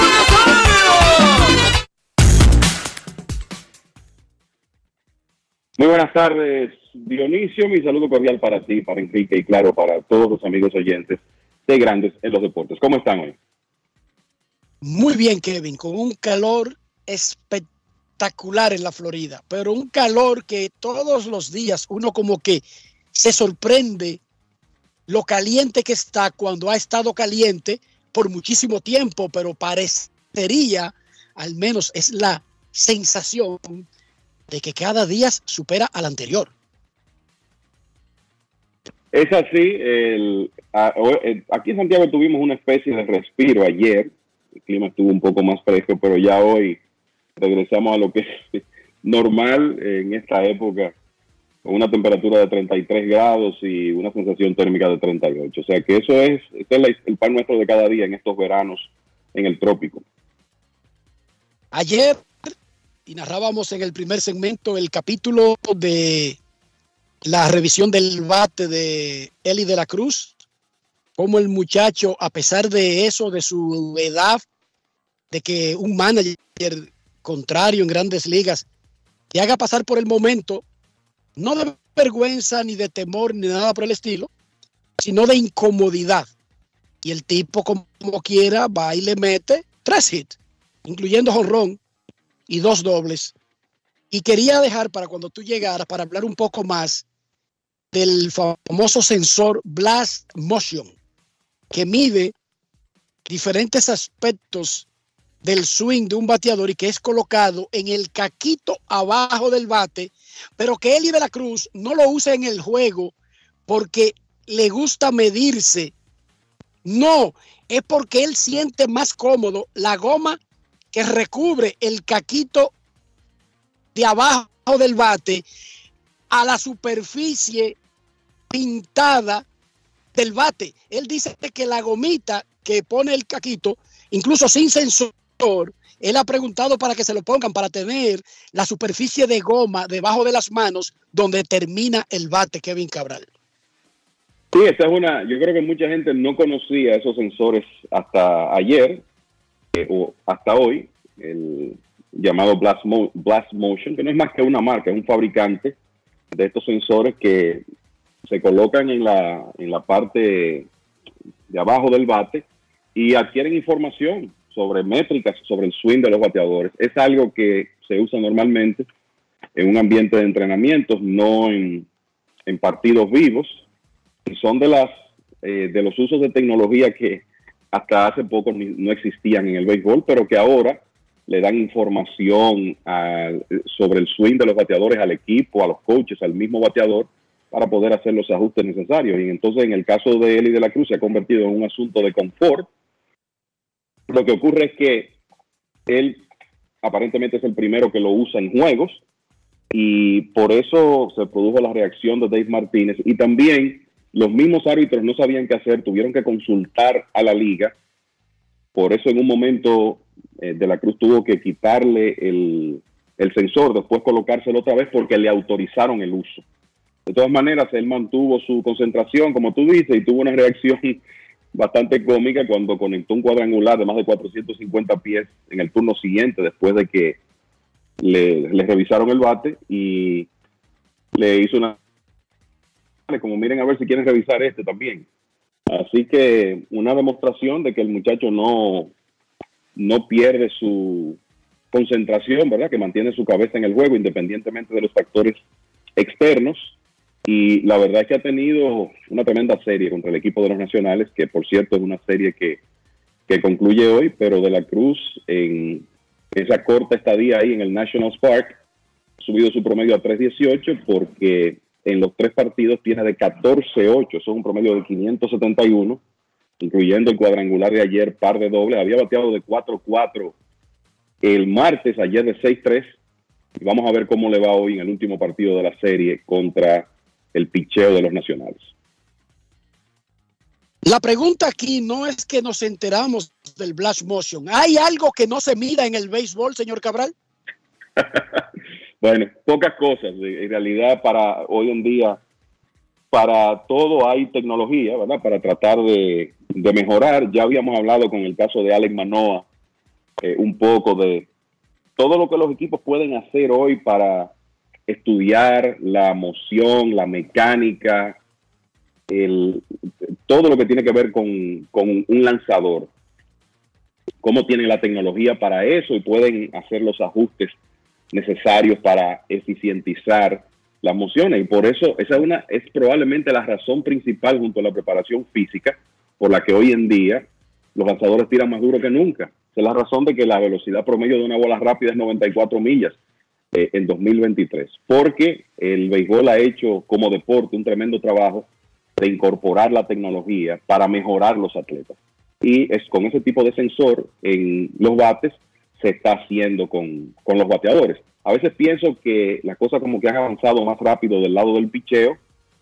Muy buenas tardes, Dionisio. Mi saludo cordial para ti, para Enrique y claro, para todos los amigos oyentes de Grandes en los Deportes. ¿Cómo están hoy? Muy bien, Kevin, con un calor espectacular en la Florida, pero un calor que todos los días uno como que se sorprende lo caliente que está cuando ha estado caliente por muchísimo tiempo, pero parecería, al menos es la sensación de que cada día supera al anterior. Es así, el, aquí en Santiago tuvimos una especie de respiro ayer, el clima estuvo un poco más fresco, pero ya hoy regresamos a lo que es normal en esta época, con una temperatura de 33 grados y una sensación térmica de 38. O sea que eso es, es el pan nuestro de cada día en estos veranos en el trópico. Ayer y narrábamos en el primer segmento el capítulo de la revisión del bate de Eli de la Cruz, como el muchacho, a pesar de eso, de su edad, de que un manager contrario en grandes ligas te haga pasar por el momento, no de vergüenza, ni de temor, ni nada por el estilo, sino de incomodidad. Y el tipo, como quiera, va y le mete tres hits, incluyendo jonrón, y dos dobles. Y quería dejar para cuando tú llegaras para hablar un poco más del famoso sensor Blast Motion, que mide diferentes aspectos del swing de un bateador y que es colocado en el caquito abajo del bate, pero que Eli de la Cruz no lo usa en el juego porque le gusta medirse. No, es porque él siente más cómodo la goma que recubre el caquito de abajo del bate a la superficie pintada del bate. Él dice que la gomita que pone el caquito, incluso sin sensor, él ha preguntado para que se lo pongan para tener la superficie de goma debajo de las manos donde termina el bate Kevin Cabral. Sí, esa es una, yo creo que mucha gente no conocía esos sensores hasta ayer eh, o hasta hoy, el llamado Blast, Motion, que no es más que una marca, es un fabricante de estos sensores que se colocan en la, en la parte de abajo del bate y adquieren información sobre métricas, sobre el swing de los bateadores. Es algo que se usa normalmente en un ambiente de entrenamientos, no en, en partidos vivos. Son de las eh, de los usos de tecnología que hasta hace poco no existían en el béisbol, pero que ahora le dan información sobre el swing de los bateadores al equipo, a los coaches, al mismo bateador, para poder hacer los ajustes necesarios. Y entonces en el caso de él y de la Cruz se ha convertido en un asunto de confort. Lo que ocurre es que él aparentemente es el primero que lo usa en juegos y por eso se produjo la reacción de Dave Martínez y también los mismos árbitros no sabían qué hacer, tuvieron que consultar a la liga, por eso en un momento eh, de la Cruz tuvo que quitarle el, sensor, después colocárselo otra vez porque le autorizaron el uso. De todas maneras, él mantuvo su concentración, como tú dices, y tuvo una reacción bastante cómica cuando conectó un cuadrangular de más de 450 pies en el turno siguiente, después de que le revisaron el bate y le hizo una... Como miren a ver si quieren revisar este también. Así que una demostración de que el muchacho no, no pierde su concentración, ¿verdad? Que mantiene su cabeza en el juego independientemente de los factores externos. Y la verdad es que ha tenido una tremenda serie contra el equipo de los Nacionales, que por cierto es una serie que, que concluye hoy, pero de la Cruz en esa corta estadía ahí en el National Park ha subido su promedio a 3.18 porque en los tres partidos tiene de 14-8, eso es un promedio de 571, incluyendo el cuadrangular de ayer, par de dobles, había bateado de 4-4 el martes, ayer de 6-3, y vamos a ver cómo le va hoy en el último partido de la serie contra el picheo de los nacionales. La pregunta aquí no es que nos enteramos del Blast Motion. ¿Hay algo que no se mira en el béisbol, señor Cabral? bueno, pocas cosas. En realidad, para hoy en día, para todo hay tecnología, ¿verdad? Para tratar de, mejorar. Ya habíamos hablado con el caso de Alex Manoa eh, un poco de todo lo que los equipos pueden hacer hoy para estudiar la moción, la mecánica, el, todo lo que tiene que ver con, con un lanzador. Cómo tienen la tecnología para eso y pueden hacer los ajustes necesarios para eficientizar las mociones. Y por eso esa es, una, es probablemente la razón principal junto a la preparación física por la que hoy en día los lanzadores tiran más duro que nunca. Esa es la razón de que la velocidad promedio de una bola rápida es 94 millas eh, en 2023, porque el béisbol ha hecho como deporte un tremendo trabajo de incorporar la tecnología para mejorar los atletas. Y es con ese tipo de sensor en los bates se está haciendo con, con los bateadores. A veces pienso que la cosa como que ha avanzado más rápido del lado del picheo,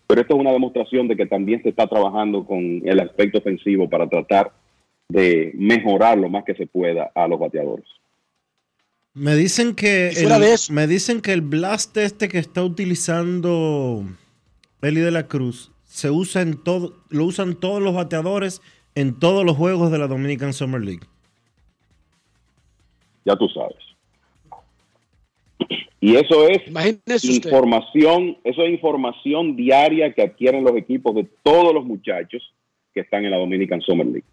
pero esto es una demostración de que también se está trabajando con el aspecto ofensivo para tratar de mejorar lo más que se pueda a los bateadores. Me dicen que el, me dicen que el blast este que está utilizando Eli de la Cruz se usa en todo, lo usan todos los bateadores en todos los juegos de la Dominican Summer League. Ya tú sabes. Y eso es información, eso es información diaria que adquieren los equipos de todos los muchachos que están en la Dominican Summer League.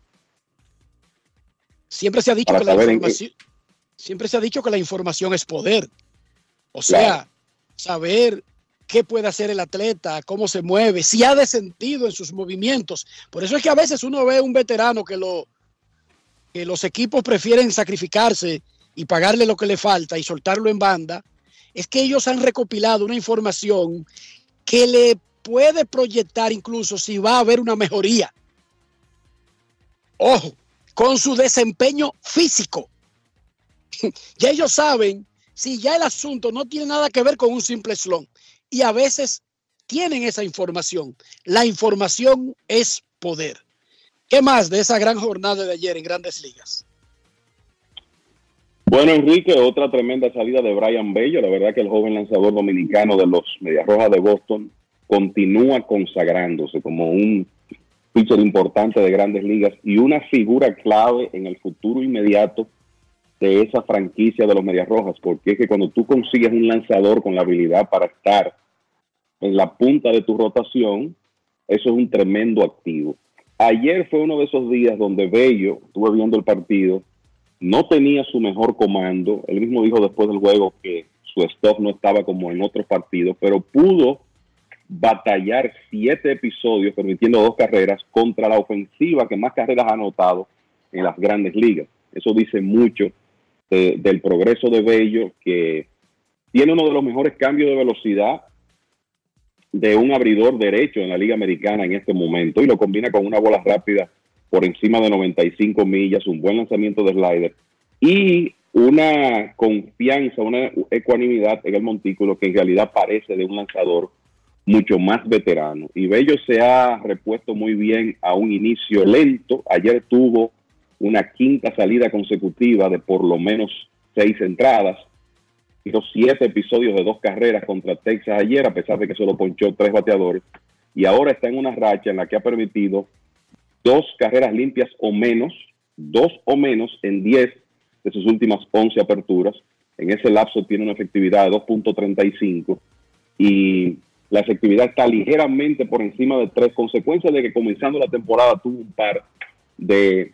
Siempre se ha dicho que la información, siempre se ha dicho que la información es poder. O sea, saber qué puede hacer el atleta, cómo se mueve, si ha de sentido en sus movimientos. Por eso es que a veces uno ve un veterano que lo que los equipos prefieren sacrificarse y pagarle lo que le falta y soltarlo en banda, es que ellos han recopilado una información que le puede proyectar incluso si va a haber una mejoría. Ojo, con su desempeño físico. ya ellos saben si ya el asunto no tiene nada que ver con un simple slon. Y a veces tienen esa información. La información es poder. ¿Qué más de esa gran jornada de ayer en grandes ligas? Bueno, Enrique, otra tremenda salida de Brian Bello. La verdad que el joven lanzador dominicano de los Medias Rojas de Boston continúa consagrándose como un pitcher importante de grandes ligas y una figura clave en el futuro inmediato de esa franquicia de los Medias Rojas, porque es que cuando tú consigues un lanzador con la habilidad para estar en la punta de tu rotación, eso es un tremendo activo. Ayer fue uno de esos días donde Bello, estuve viendo el partido, no tenía su mejor comando. Él mismo dijo después del juego que su stop no estaba como en otros partidos, pero pudo batallar siete episodios permitiendo dos carreras contra la ofensiva que más carreras ha anotado en las grandes ligas. Eso dice mucho del progreso de Bello, que tiene uno de los mejores cambios de velocidad. de un abridor derecho en la Liga Americana en este momento y lo combina con una bola rápida por encima de 95 millas, un buen lanzamiento de slider y una confianza, una ecuanimidad en el montículo que en realidad parece de un lanzador mucho más veterano. Y Bello se ha repuesto muy bien a un inicio lento. Ayer tuvo una quinta salida consecutiva de por lo menos seis entradas. Hizo siete episodios de dos carreras contra Texas ayer, a pesar de que solo ponchó tres bateadores. Y ahora está en una racha en la que ha permitido dos carreras limpias o menos, dos o menos en diez de sus últimas once aperturas. En ese lapso tiene una efectividad de 2.35 y la efectividad está ligeramente por encima de tres, consecuencia de que comenzando la temporada tuvo un par de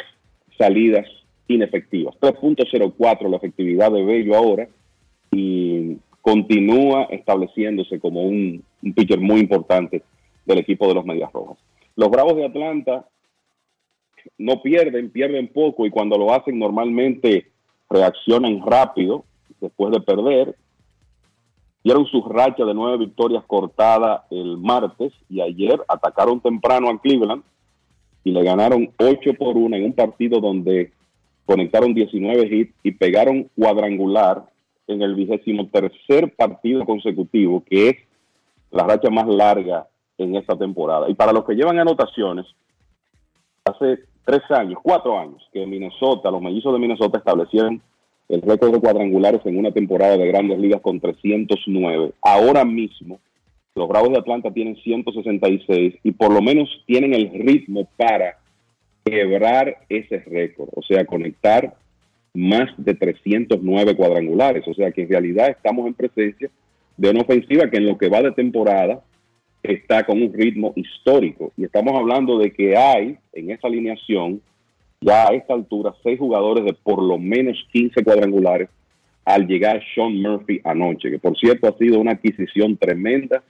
salidas inefectivas. 3.04 la efectividad de Bello ahora y continúa estableciéndose como un, un pitcher muy importante del equipo de los Medias Rojas. Los Bravos de Atlanta no pierden, pierden poco y cuando lo hacen normalmente reaccionan rápido después de perder dieron su racha de nueve victorias cortada el martes y ayer atacaron temprano a Cleveland y le ganaron 8 por 1 en un partido donde conectaron 19 hits y pegaron cuadrangular en el vigésimo tercer partido consecutivo, que es la racha más larga en esta temporada. Y para los que llevan anotaciones, hace tres años, cuatro años, que Minnesota, los mellizos de Minnesota establecieron el récord de cuadrangulares en una temporada de grandes ligas con 309. Ahora mismo, los Bravos de Atlanta tienen 166 y por lo menos tienen el ritmo para quebrar ese récord, o sea, conectar más de 309 cuadrangulares. O sea que en realidad estamos en presencia de una ofensiva que en lo que va de temporada está con un ritmo histórico. Y estamos hablando de que hay en esa alineación ya a esta altura seis jugadores de por lo menos 15 cuadrangulares al llegar Sean Murphy anoche, que por cierto ha sido una adquisición tremenda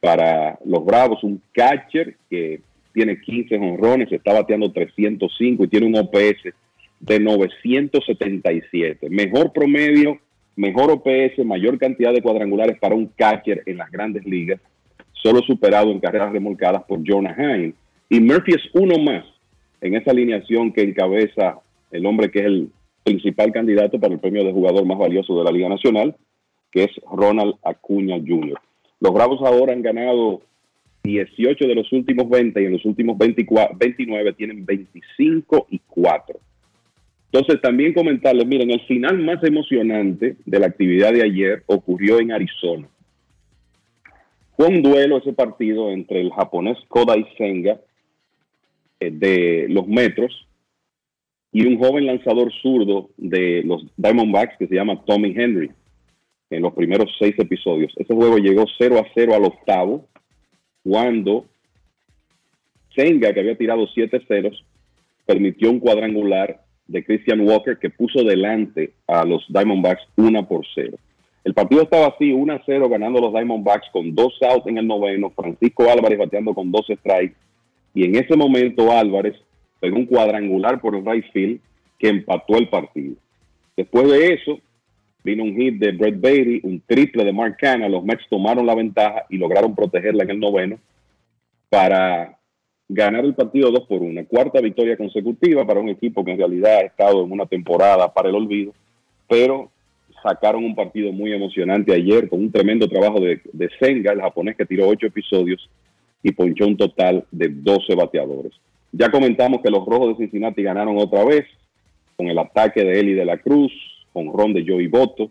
para los Bravos, un catcher que tiene 15 honrones, está bateando 305 y tiene un OPS de 977. Mejor promedio, mejor OPS, mayor cantidad de cuadrangulares para un catcher en las grandes ligas, solo superado en carreras remolcadas por Jonah Hine. Y Murphy es uno más en esa alineación que encabeza el hombre que es el principal candidato para el premio de jugador más valioso de la Liga Nacional, que es Ronald Acuña Jr. Los Bravos ahora han ganado 18 de los últimos 20 y en los últimos 24, 29 tienen 25 y 4. Entonces también comentarles, miren, el final más emocionante de la actividad de ayer ocurrió en Arizona. Fue un duelo ese partido entre el japonés Kodai Senga eh, de los metros y un joven lanzador zurdo de los Diamondbacks que se llama Tommy Henry en los primeros seis episodios. Ese juego llegó 0 a 0 al octavo cuando Senga, que había tirado siete ceros, permitió un cuadrangular de Christian Walker que puso delante a los Diamondbacks 1 por 0. El partido estaba así, 1 a 0 ganando los Diamondbacks con dos outs en el noveno, Francisco Álvarez bateando con dos strikes y en ese momento Álvarez pegó un cuadrangular por el right field que empató el partido. Después de eso, vino un hit de Brett Beatty, un triple de Mark Canna. Los Mets tomaron la ventaja y lograron protegerla en el noveno para ganar el partido 2 por 1. Cuarta victoria consecutiva para un equipo que en realidad ha estado en una temporada para el olvido, pero sacaron un partido muy emocionante ayer con un tremendo trabajo de, Senga, el japonés que tiró ocho episodios y ponchó un total de 12 bateadores. Ya comentamos que los Rojos de Cincinnati ganaron otra vez con el ataque de Eli de la Cruz, con Ron de Joey Boto.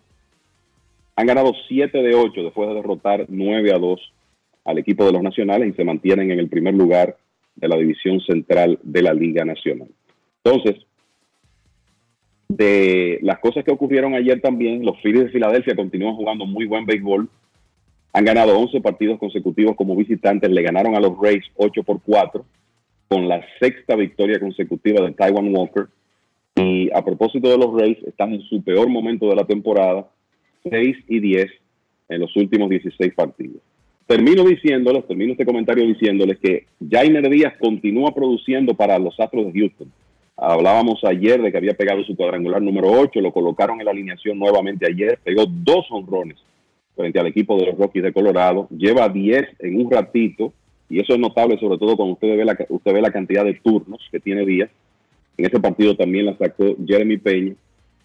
Han ganado 7 de 8 después de derrotar 9 a 2 al equipo de los Nacionales y se mantienen en el primer lugar de la división central de la Liga Nacional. Entonces, de las cosas que ocurrieron ayer también, los Phillies de Filadelfia continúan jugando muy buen béisbol han ganado 11 partidos consecutivos como visitantes, le ganaron a los Rays 8 por 4, con la sexta victoria consecutiva de Taiwan Walker. Y a propósito de los Rays, están en su peor momento de la temporada, 6 y 10 en los últimos 16 partidos. Termino diciéndoles, termino este comentario diciéndoles que Jainer Díaz continúa produciendo para los Astros de Houston. Hablábamos ayer de que había pegado su cuadrangular número 8, lo colocaron en la alineación nuevamente ayer, pegó dos honrones frente al equipo de los Rockies de Colorado. Lleva 10 en un ratito y eso es notable sobre todo cuando usted ve la, usted ve la cantidad de turnos que tiene Díaz. En ese partido también la sacó Jeremy Peña.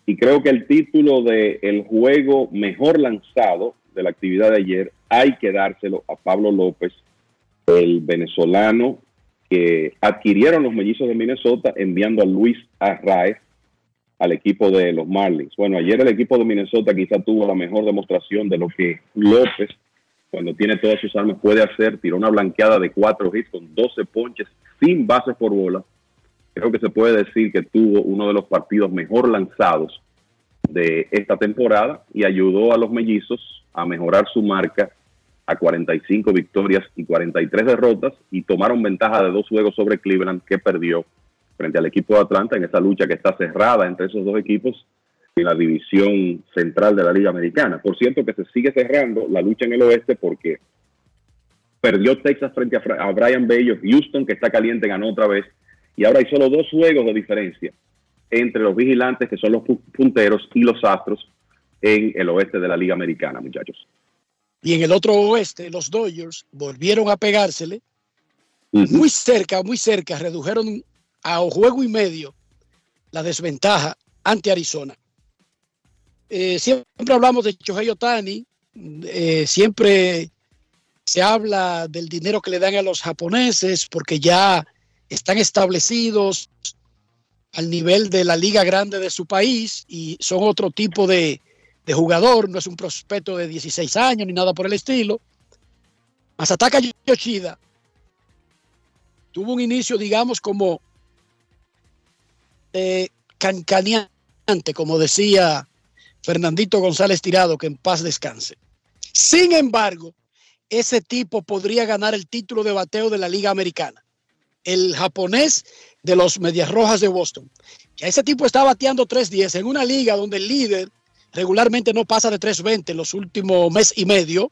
Y creo que el título de el juego mejor lanzado de la actividad de ayer hay que dárselo a Pablo López, el venezolano que adquirieron los mellizos de Minnesota enviando a Luis Arraez al equipo de los Marlins. Bueno, ayer el equipo de Minnesota quizá tuvo la mejor demostración de lo que López, cuando tiene todas sus armas, puede hacer. Tiró una blanqueada de cuatro hits con 12 ponches sin bases por bola. Creo que se puede decir que tuvo uno de los partidos mejor lanzados de esta temporada y ayudó a los mellizos a mejorar su marca a 45 victorias y 43 derrotas y tomaron ventaja de dos juegos sobre Cleveland que perdió frente al equipo de Atlanta en esa lucha que está cerrada entre esos dos equipos en la división central de la Liga Americana. Por cierto que se sigue cerrando la lucha en el oeste porque perdió Texas frente a, Brian Bello, Houston que está caliente ganó otra vez y ahora hay solo dos juegos de diferencia entre los vigilantes que son los punteros y los astros en el oeste de la Liga Americana, muchachos. Y en el otro oeste, los Dodgers volvieron a pegársele. Muy cerca, muy cerca, redujeron a juego y medio la desventaja ante Arizona. Eh, siempre hablamos de Shohei Otani, eh, siempre se habla del dinero que le dan a los japoneses porque ya están establecidos al nivel de la liga grande de su país y son otro tipo de, de jugador, no es un prospecto de 16 años ni nada por el estilo. Masataka Yoshida tuvo un inicio, digamos, como eh, cancaneante, como decía Fernandito González Tirado, que en paz descanse. Sin embargo, ese tipo podría ganar el título de bateo de la Liga Americana. El japonés de los Medias Rojas de Boston. Ya ese tipo está bateando 3-10 en una liga donde el líder regularmente no pasa de 3.20 en los últimos mes y medio.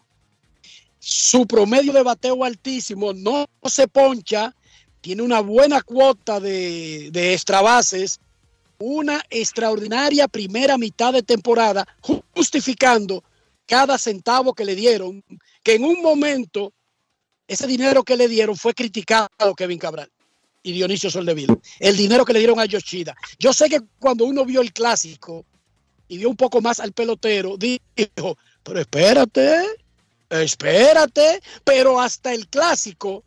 Su promedio de bateo altísimo, no se poncha, tiene una buena cuota de, de extra bases, una extraordinaria primera mitad de temporada, justificando cada centavo que le dieron, que en un momento ese dinero que le dieron fue criticado Kevin Cabral y Dionisio Soldevila. El dinero que le dieron a Yoshida. Yo sé que cuando uno vio el clásico, y dio un poco más al pelotero, dijo, pero espérate, espérate, pero hasta el clásico,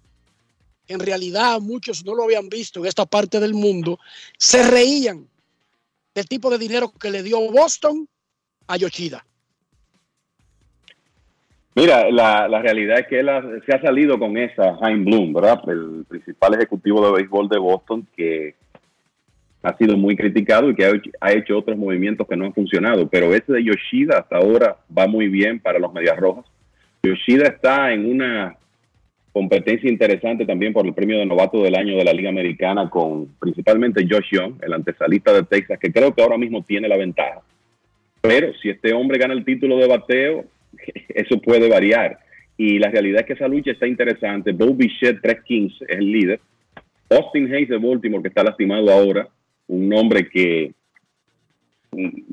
en realidad muchos no lo habían visto en esta parte del mundo, se reían del tipo de dinero que le dio Boston a Yoshida. Mira, la, la realidad es que él se ha salido con esa, Jaime Bloom, ¿verdad? El principal ejecutivo de béisbol de Boston, que ha sido muy criticado y que ha hecho, otros movimientos que no han funcionado. Pero ese de Yoshida hasta ahora va muy bien para los Medias Rojas. Yoshida está en una competencia interesante también por el premio de novato del año de la Liga Americana con principalmente Josh Young, el antesalista de Texas, que creo que ahora mismo tiene la ventaja. Pero si este hombre gana el título de bateo, eso puede variar. Y la realidad es que esa lucha está interesante. Bo Bichette 315 es el líder. Austin Hayes de Baltimore, que está lastimado ahora, un nombre que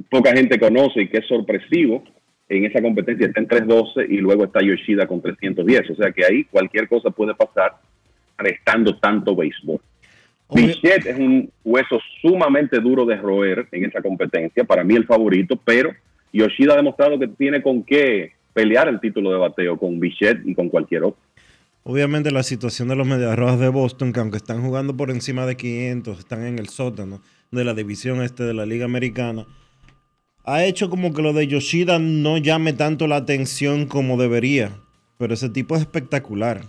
poca gente conoce y que es sorpresivo. En esa competencia está en 312 y luego está Yoshida con 310. O sea que ahí cualquier cosa puede pasar restando tanto béisbol. Bichette es un hueso sumamente duro de roer en esa competencia, para mí el favorito, pero Yoshida ha demostrado que tiene con qué pelear el título de bateo con Bichette y con cualquier otro. Obviamente la situación de los Medias Rojas de Boston, que aunque están jugando por encima de 500, están en el sótano de la división este de la Liga Americana, ha hecho como que lo de Yoshida no llame tanto la atención como debería. Pero ese tipo es espectacular.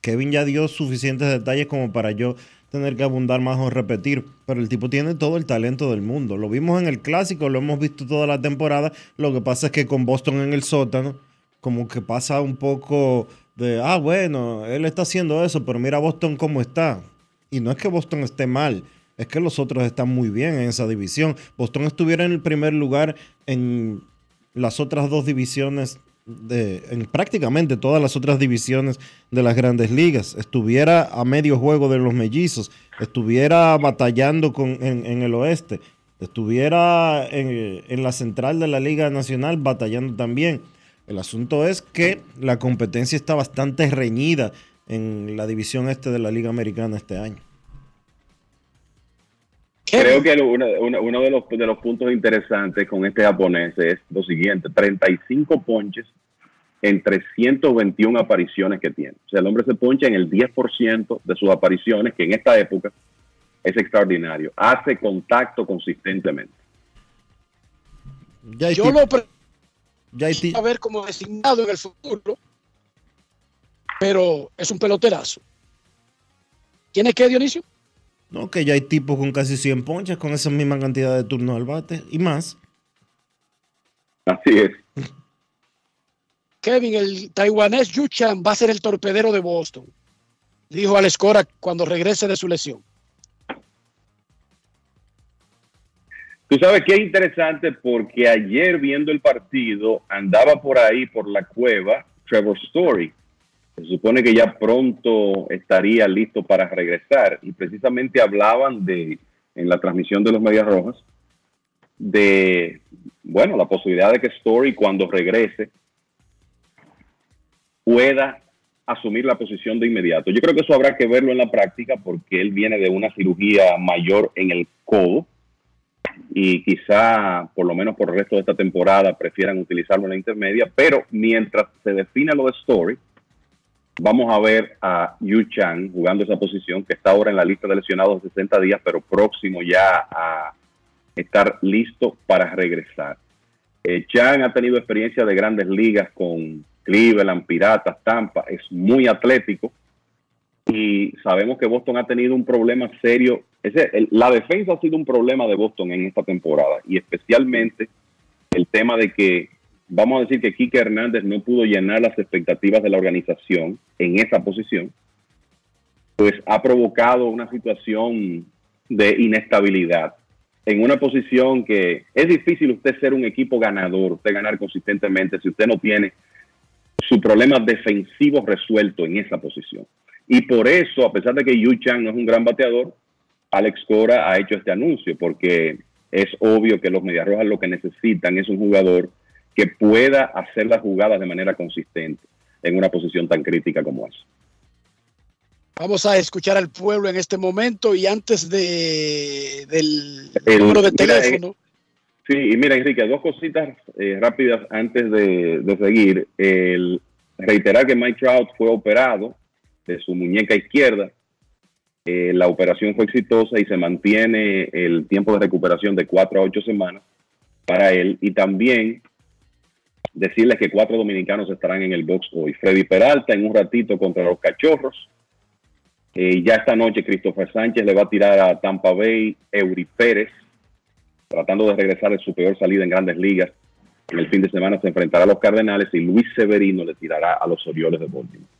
Kevin ya dio suficientes detalles como para yo tener que abundar más o repetir. Pero el tipo tiene todo el talento del mundo. Lo vimos en el clásico, lo hemos visto toda la temporada. Lo que pasa es que con Boston en el sótano, como que pasa un poco de, ah, bueno, él está haciendo eso, pero mira Boston cómo está. Y no es que Boston esté mal, es que los otros están muy bien en esa división. Boston estuviera en el primer lugar en las otras dos divisiones, de, en prácticamente todas las otras divisiones de las grandes ligas. Estuviera a medio juego de los mellizos, estuviera batallando en, el oeste, estuviera en la central de la Liga Nacional batallando también El asunto es que la competencia está bastante reñida en la división este de la Liga Americana este año. Creo que uno, uno- uno de, los, de los puntos interesantes con este japonés es lo siguiente, 35 ponches en 321 apariciones que tiene. O sea, el hombre se poncha en el 10% de sus apariciones, que en esta época es extraordinario. Hace contacto consistentemente. Yo lo pre- ya hay ti- a ver como designado en el futuro, pero es un peloterazo. ¿Tiene qué, Dionisio? No, que ya hay tipos con casi 100 ponches con esa misma cantidad de turnos al bate y más. Así es. Kevin, el taiwanés Yu Chan va a ser el torpedero de Boston, dijo Alex Cora cuando regrese de su lesión. Tú sabes que es interesante porque ayer viendo el partido andaba por ahí, por la cueva, Trevor Story. Se supone que ya pronto estaría listo para regresar y precisamente hablaban de, en la transmisión de los Medias Rojas, de, bueno, la posibilidad de que Story cuando regrese pueda asumir la posición de inmediato. Yo creo que eso habrá que verlo en la práctica porque él viene de una cirugía mayor en el codo y quizá por lo menos por el resto de esta temporada prefieran utilizarlo en la intermedia, pero mientras se define lo de Story, vamos a ver a Yu Chang jugando esa posición que está ahora en la lista de lesionados de 60 días, pero próximo ya a estar listo para regresar. Eh, Chang ha tenido experiencia de grandes ligas con Cleveland, Piratas, Tampa, es muy atlético y sabemos que Boston ha tenido un problema serio. Ese, la defensa ha sido un problema de Boston en esta temporada y especialmente el tema de que, vamos a decir que Kike Hernández no pudo llenar las expectativas de la organización en esa posición, pues ha provocado una situación de inestabilidad en una posición que es difícil usted ser un equipo ganador, usted ganar consistentemente si usted no tiene su problema defensivo resuelto en esa posición. Y por eso, a pesar de que Yu Chang no es un gran bateador, Alex Cora ha hecho este anuncio, porque es obvio que los Medias Rojas lo que necesitan es un jugador que pueda hacer las jugadas de manera consistente en una posición tan crítica como esa. Vamos a escuchar al pueblo en este momento y antes de, del El- número de mira, teléfono. Sí, y mira, Enrique, dos cositas eh, rápidas antes de, de seguir. El reiterar que Mike Trout fue operado de su muñeca izquierda. Eh, la operación fue exitosa y se mantiene el tiempo de recuperación de cuatro a ocho semanas para él. Y también decirles que cuatro dominicanos estarán en el box hoy. Freddy Peralta en un ratito contra los Cachorros. Eh, ya esta noche Christopher Sánchez le va a tirar a Tampa Bay Eury Pérez tratando de regresar de su peor salida en grandes ligas. En el fin de semana se enfrentará a los Cardenales y Luis Severino le tirará a los Orioles de Baltimore.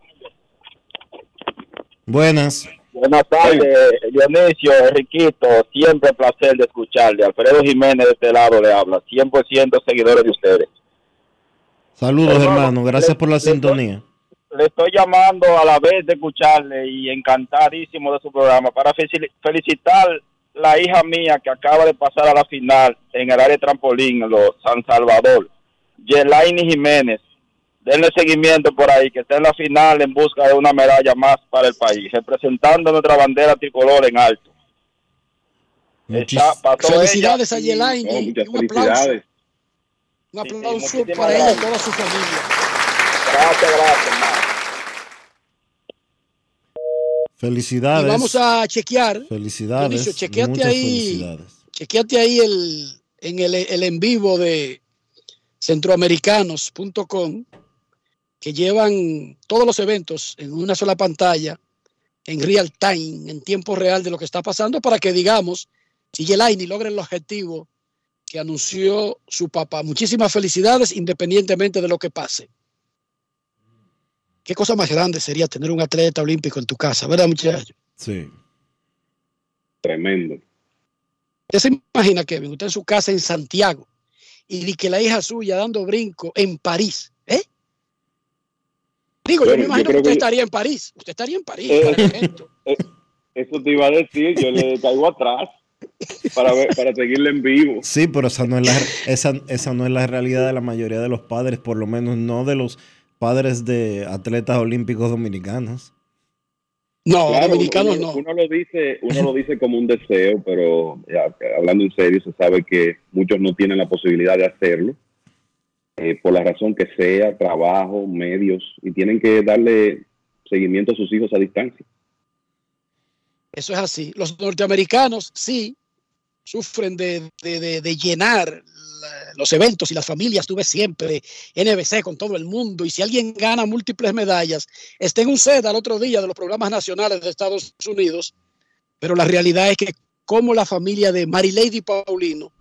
Buenas. Buenas tardes, Dionisio, Enriquito. Siempre placer de escucharle. Alfredo Jiménez de este lado le habla. 100% seguidores de ustedes. Saludos, Hermano, hermano. Gracias le- por la sintonía. Le estoy llamando a la vez de escucharle y encantadísimo de su programa para felici- felicitar la hija mía que acaba de pasar a la final en el área de trampolín en los San Salvador, Yelaini Jiménez. Denle seguimiento por ahí, que está en la final en busca de una medalla más para el país, representando nuestra bandera tricolor en alto. Está- pasó Felicidades ella a y- Yelaine. Oh, muchas un aplauso. felicidades. Un aplauso para ella y toda su familia. Gracias, gracias, hermano. Felicidades. Y vamos a chequear. Felicidades. Dionisio, chequeate muchas ahí. felicidades. Chequeate ahí el, en el, el en vivo de centroamericanos.com que llevan todos los eventos en una sola pantalla, en real time, en tiempo real de lo que está pasando, para que digamos y Yelaini logren el objetivo que anunció su papá. Muchísimas felicidades independientemente de lo que pase. Qué cosa más grande sería tener un atleta olímpico en tu casa, ¿verdad, muchachos? Sí. Tremendo. Usted se imagina, Kevin, usted en su casa en Santiago y que la hija suya dando brinco en París, Digo, yo me yo imagino que usted que- estaría en París. Usted estaría en París. Eh, para el evento. eh, Eso te iba a decir, yo le caigo atrás para, ver, para seguirle en vivo. Sí, pero esa no, es la, esa, esa no es la realidad de la mayoría de los padres, por lo menos no de los padres de atletas olímpicos dominicanos. No, Claro, dominicanos uno, no. Uno lo dice, uno lo dice como un deseo, pero ya, hablando en serio, se sabe que muchos no tienen la posibilidad de hacerlo, eh, por la razón que sea, trabajo, medios, y tienen que darle seguimiento a sus hijos a distancia. Eso es así. Los norteamericanos sí sufren de, de- de- llenar los eventos y las familias. Tuve siempre NBC con todo el mundo. Y si alguien gana múltiples medallas, está en un set al otro día de los programas nacionales de Estados Unidos. Pero la realidad es que como la familia de Mary Lady Paulino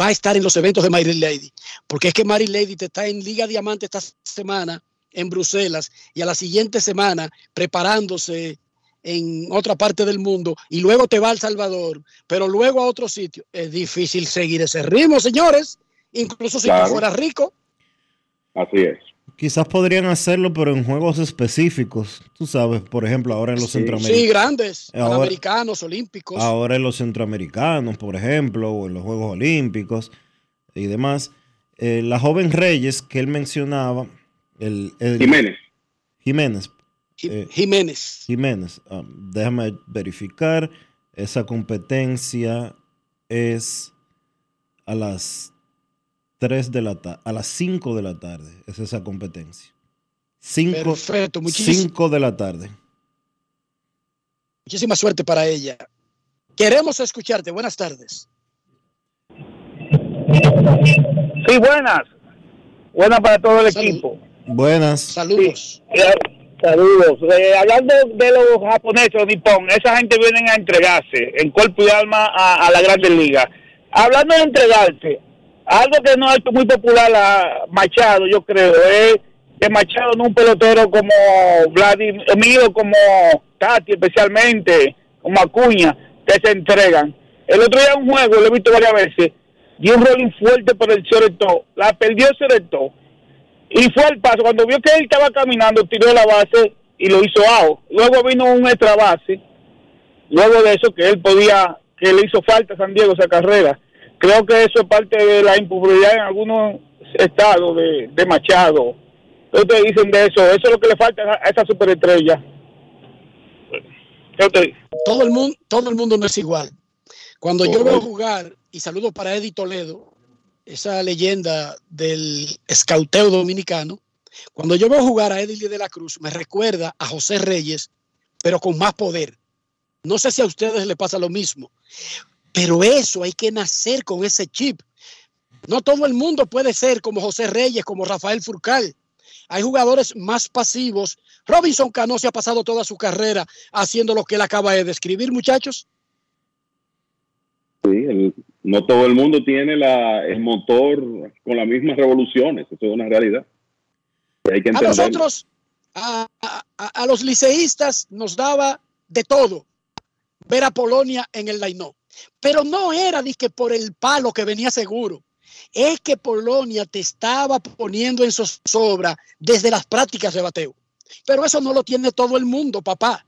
va a estar en los eventos de Mary Lady. Porque es que Mary Lady te está en Liga Diamante esta semana en Bruselas y a la siguiente semana preparándose en otra parte del mundo y luego te va a El Salvador, pero luego a otro sitio. Es difícil seguir ese ritmo, señores. Incluso si Claro. tú fueras rico. Así es. Quizás podrían hacerlo, pero en juegos específicos. Tú sabes, por ejemplo, ahora en los Sí, centroamericanos. grandes, Ahora- panamericanos, olímpicos. Ahora en los centroamericanos, por ejemplo, o en los Juegos Olímpicos y demás. Eh, la joven Reyes que él mencionaba, el, el- Jiménez. Jiménez. eh, Jiménez. Jiménez. Ah, déjame verificar. Esa competencia es a las 3 de la tarde, a las 5 de la tarde. Es esa competencia. 5 Perfecto, de la tarde. Muchísima suerte para ella. Queremos escucharte. Buenas tardes. Sí, buenas. Buenas para todo el equipo. Buenas. Saludos. Saludos. Eh, hablando de los japoneses o nipón, esa gente vienen a entregarse en cuerpo y alma a, a la Grandes Ligas. Hablando de entregarse, algo que no ha hecho muy popular a Machado, yo creo, es que Machado no es un pelotero como Vladimir, como Tati especialmente, como Acuña, que se entregan. El otro día un juego, lo he visto varias veces, dio un rolling fuerte por el Soreto, la perdió el Soreto, y fue al paso. Cuando vio que él estaba caminando, tiró la base y lo hizo out. Luego vino un extra base. Luego de eso, que él podía, que le hizo falta a San Diego esa carrera. Creo que eso es parte de la impopularidad en algunos estados de, de Machado. ¿Qué ustedes dicen de eso? Eso es lo que le falta a esa superestrella. ¿Qué ustedes dicen? Todo el mundo, todo el mundo no es igual. Cuando yo veo jugar, y saludo para Eddie Toledo, esa leyenda del escauteo dominicano, cuando yo veo jugar a Eddie de la Cruz, me recuerda a José Reyes, pero con más poder. No sé si a ustedes les pasa lo mismo, pero eso hay que nacer con ese chip. No todo el mundo puede ser como José Reyes, como Rafael Furcal. Hay jugadores más pasivos. Robinson Cano se ha pasado toda su carrera haciendo lo que él acaba de describir, muchachos. Sí, el- no todo el mundo tiene la, el motor con las mismas revoluciones, eso es una realidad. Y hay que A nosotros, a, a- a- a los liceístas, nos daba de todo ver a Polonia en el line Pero no era de que por el palo que venía seguro. Es que Polonia te estaba poniendo en zozobra desde las prácticas de bateo. Pero eso no lo tiene todo el mundo, papá.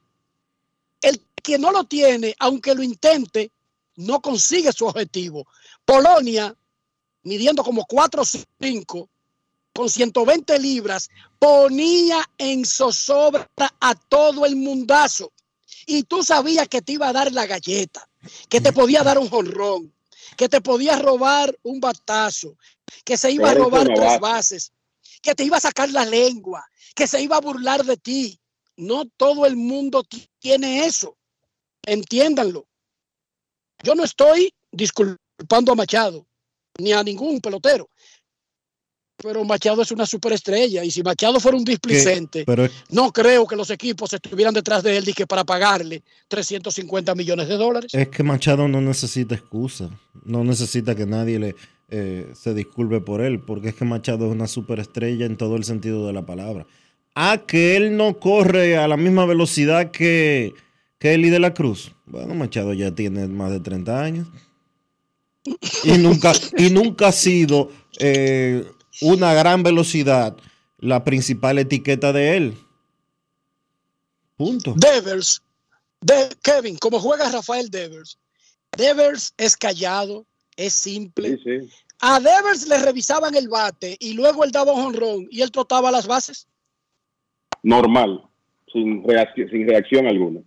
El que no lo tiene, aunque lo intente, no consigue su objetivo. Polonia, midiendo como 4 o 5, con 120 libras, ponía en zozobra a todo el mundazo. Y tú sabías que te iba a dar la galleta, que te podía dar un jonrón, que te podía robar un batazo, que se iba a robar tres bases, que te iba a sacar la lengua, que se iba a burlar de ti. No todo el mundo ti- tiene eso. Entiéndanlo. Yo no estoy disculpando a Machado ni a ningún pelotero. Pero Machado es una superestrella y si Machado fuera un displicente, Pero no creo que los equipos estuvieran detrás de él y que para pagarle 350 millones de dólares. Es que Machado no necesita excusa, no necesita que nadie le eh, se disculpe por él, porque es que Machado es una superestrella en todo el sentido de la palabra. A que él no corre a la misma velocidad que, que Eli de la Cruz. Bueno, Machado ya tiene más de 30 años. Y nunca, y nunca ha sido eh, una gran velocidad la principal etiqueta de él. Punto. Devers, de, Kevin, como juega Rafael Devers, Devers es callado, es simple. A Devers le revisaban el bate y luego él daba un honrón y él trotaba las bases. Normal, sin reacción, sin reacción alguna.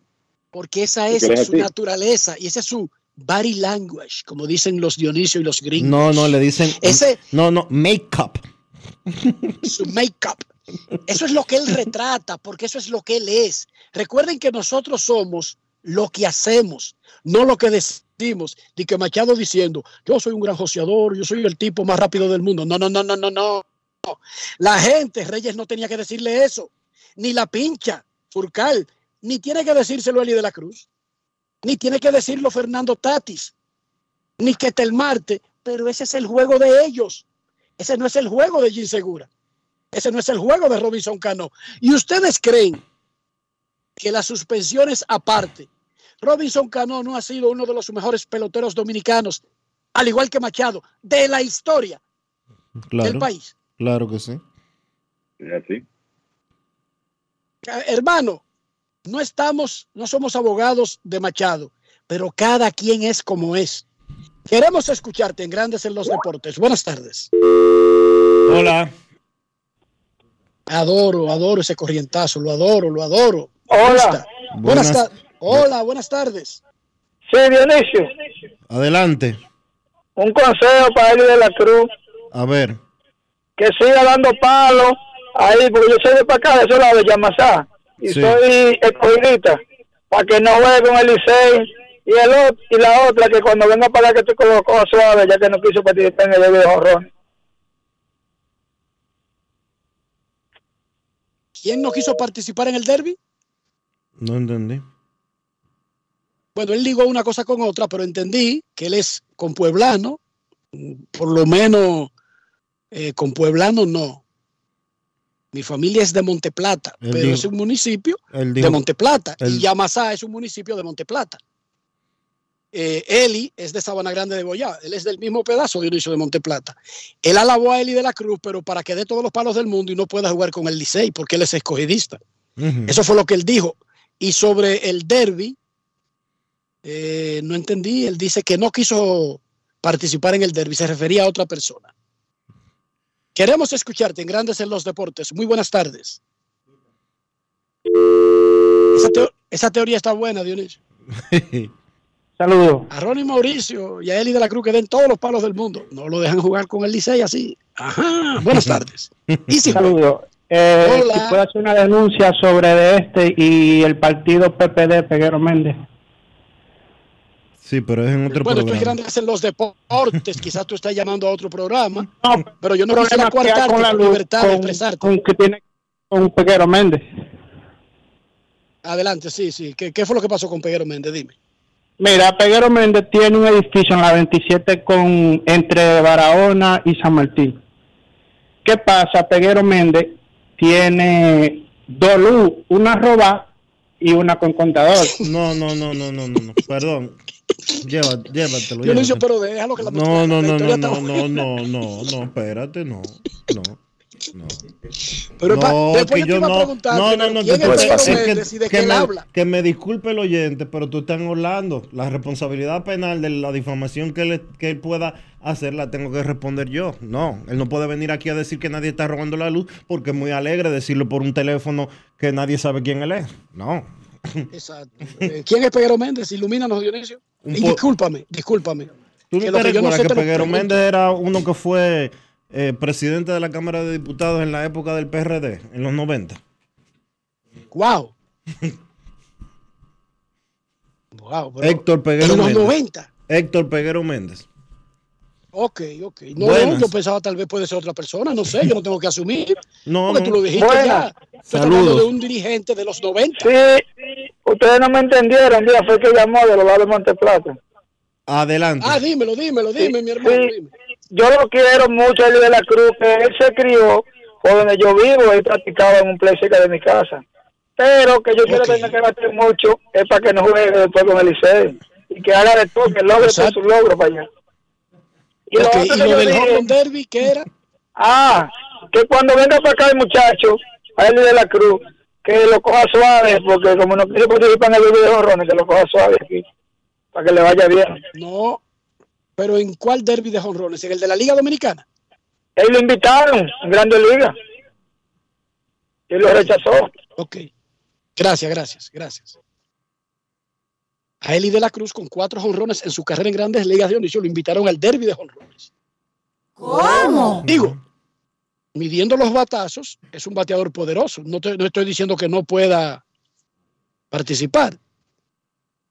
Porque esa es Porque él es su así. naturaleza y esa es su body language, como dicen los Dionisio y los gringos. No, no, le dicen. Ese- No, no, make-up. su make-up. Eso es lo que él retrata, porque eso es lo que él es. Recuerden que nosotros somos lo que hacemos, no lo que decimos. Y que Machado diciendo, yo soy un gran joseador, yo soy el tipo más rápido del mundo. No, no, no, no, no, no. La gente, Reyes no tenía que decirle eso. Ni la pincha, Furcal, ni tiene que decírselo Eli de la Cruz, ni tiene que decirlo Fernando Tatis, ni que Marte, pero ese es el juego de ellos. Ese no es el juego de Jim Segura. Ese no es el juego de Robinson Cano. ¿Y ustedes creen que las suspensiones aparte, Robinson Cano no ha sido uno de los mejores peloteros dominicanos, al igual que Machado, de la historia Claro, del país? claro que sí. así. Eh, Hermano, no estamos, no somos abogados de Machado, pero cada quien es como es. Queremos escucharte en Grandes en los Deportes. Buenas tardes. Hola. Adoro, adoro ese corrientazo, lo adoro, lo adoro. Hola. Buenas, Buenas- tardes. Hola, buenas tardes. Sí, Dionisio, Adelante. un consejo para Eli de la Cruz, A ver. que siga dando palos ahí, porque yo soy de para acá, de ese lado de Yamasá, y Sí. soy escogidita, para que no juegue con el Licey, y, el, ot- y la otra, que cuando venga para que te colocó suave, ya que no quiso participar en el dedo de jorrón. ¿Quién no quiso participar en el derby? No entendí. Bueno, él ligó una cosa con otra, pero entendí que él es con pueblano, por lo menos eh, con pueblano no. Mi familia es de Monteplata, Él pero dijo- es un municipio de Monteplata él- y Yamasá es un municipio de Monteplata. Eh, Eli es de Sabana Grande de Boyá, él es del mismo pedazo de inicio de Monteplata. Él alabó a Eli de la Cruz, pero para que dé todos los palos del mundo y no pueda jugar con el Licey, porque él es escogidista. Eso fue lo que él dijo. Y sobre el derby, eh, no entendí. Él dice que no quiso participar en el derby, se refería a otra persona. Queremos escucharte en Grandes en los Deportes. Muy buenas tardes. Esa, teo- esa teoría está buena, Dionisio. Saludos. A Ronnie Mauricio y a Eli de la Cruz que den todos los palos del mundo. No lo dejan jugar con el Licey así. Ajá. Buenas tardes. Y si Saludos. Eh, Hola. si puedo hacer una denuncia sobre de este y el partido PPD Peguero Méndez. Sí, pero es en otro Bueno, esto es programa. Grandes en los Deportes. Quizás tú estás llamando a otro programa. pero yo no quisiera coartarte con la libertad de expresarte. con que tiene con Peguero Méndez. Adelante, sí, sí. ¿Qué, qué fue lo que pasó con Peguero Méndez? Dime. Mira, Peguero Méndez tiene un edificio en la 27 con entre Barahona y San Martín. ¿Qué pasa? Peguero Méndez tiene dos luz, una roba y una con contador. No, no, no, no, no, no, no. Perdón. Lleva, llévatelo. Dionisio, llévatelo. pero déjalo que la No, no, no, no, no, no, no, no, no, espérate, no, no, no. Pero no, después que yo te yo iba a no, preguntar no, no, no, ¿quién te- es Pedro que- que me- habla? Que me disculpe el oyente, pero tú estás hablando. La responsabilidad penal de la difamación que él, que él pueda hacer la tengo que responder yo. No, él no puede venir aquí a decir que nadie está robando la luz porque es muy alegre decirlo por un teléfono que nadie sabe quién él es. No. Exacto. Eh, ¿Quién es Peguero Méndez? Ilumínanos, Dionisio. Un Y discúlpame, discúlpame. ¿Tú Que no lo te que no recuerdas sé que te Peguero. Méndez era uno que fue eh, presidente de la Cámara de Diputados en la época del PRD, en los 90? Wow. Wow, Héctor Peguero en los Méndez. 90. Héctor Peguero Méndez. Ok, ok. No, yo pensaba tal vez puede ser otra persona, no sé, yo no tengo que asumir. No, porque no. tú lo dijiste Buenas. ya. Estoy hablando Saludos. de un dirigente de los 90. Sí, ustedes no me entendieron, día fue que llamó de los lados de Monteplata. Adelante. Ah, dímelo, dímelo, dime, mi hermano. Sí, dime. yo lo quiero mucho, Eli de la Cruz, que él se crió por donde yo vivo, él practicaba en un play cerca de mi casa. Pero que yo quiero tener que bater mucho es para que no juegue después con el Licey y que haga de todo, que logre su logro para allá. Y lo Ok, otro ¿Y que lo yo del dije- derby qué era? Ah, que cuando venga para acá el muchacho, a Eli de la Cruz, que lo coja suave, porque como no quiere participar en el video de jorrones, que lo coja suave aquí, para que le vaya bien. No, pero ¿en cuál derby de jonrones? ¿En el de la Liga Dominicana? Él lo invitaron en Grande Liga y lo rechazó. Ok. Gracias, gracias, gracias. A Eli de la Cruz con cuatro jonrones en su carrera en grandes ligas de Dionisio lo invitaron al derby de jonrones. ¿Cómo? Digo, midiendo los batazos, es un bateador poderoso. No, te- no estoy diciendo que no pueda participar.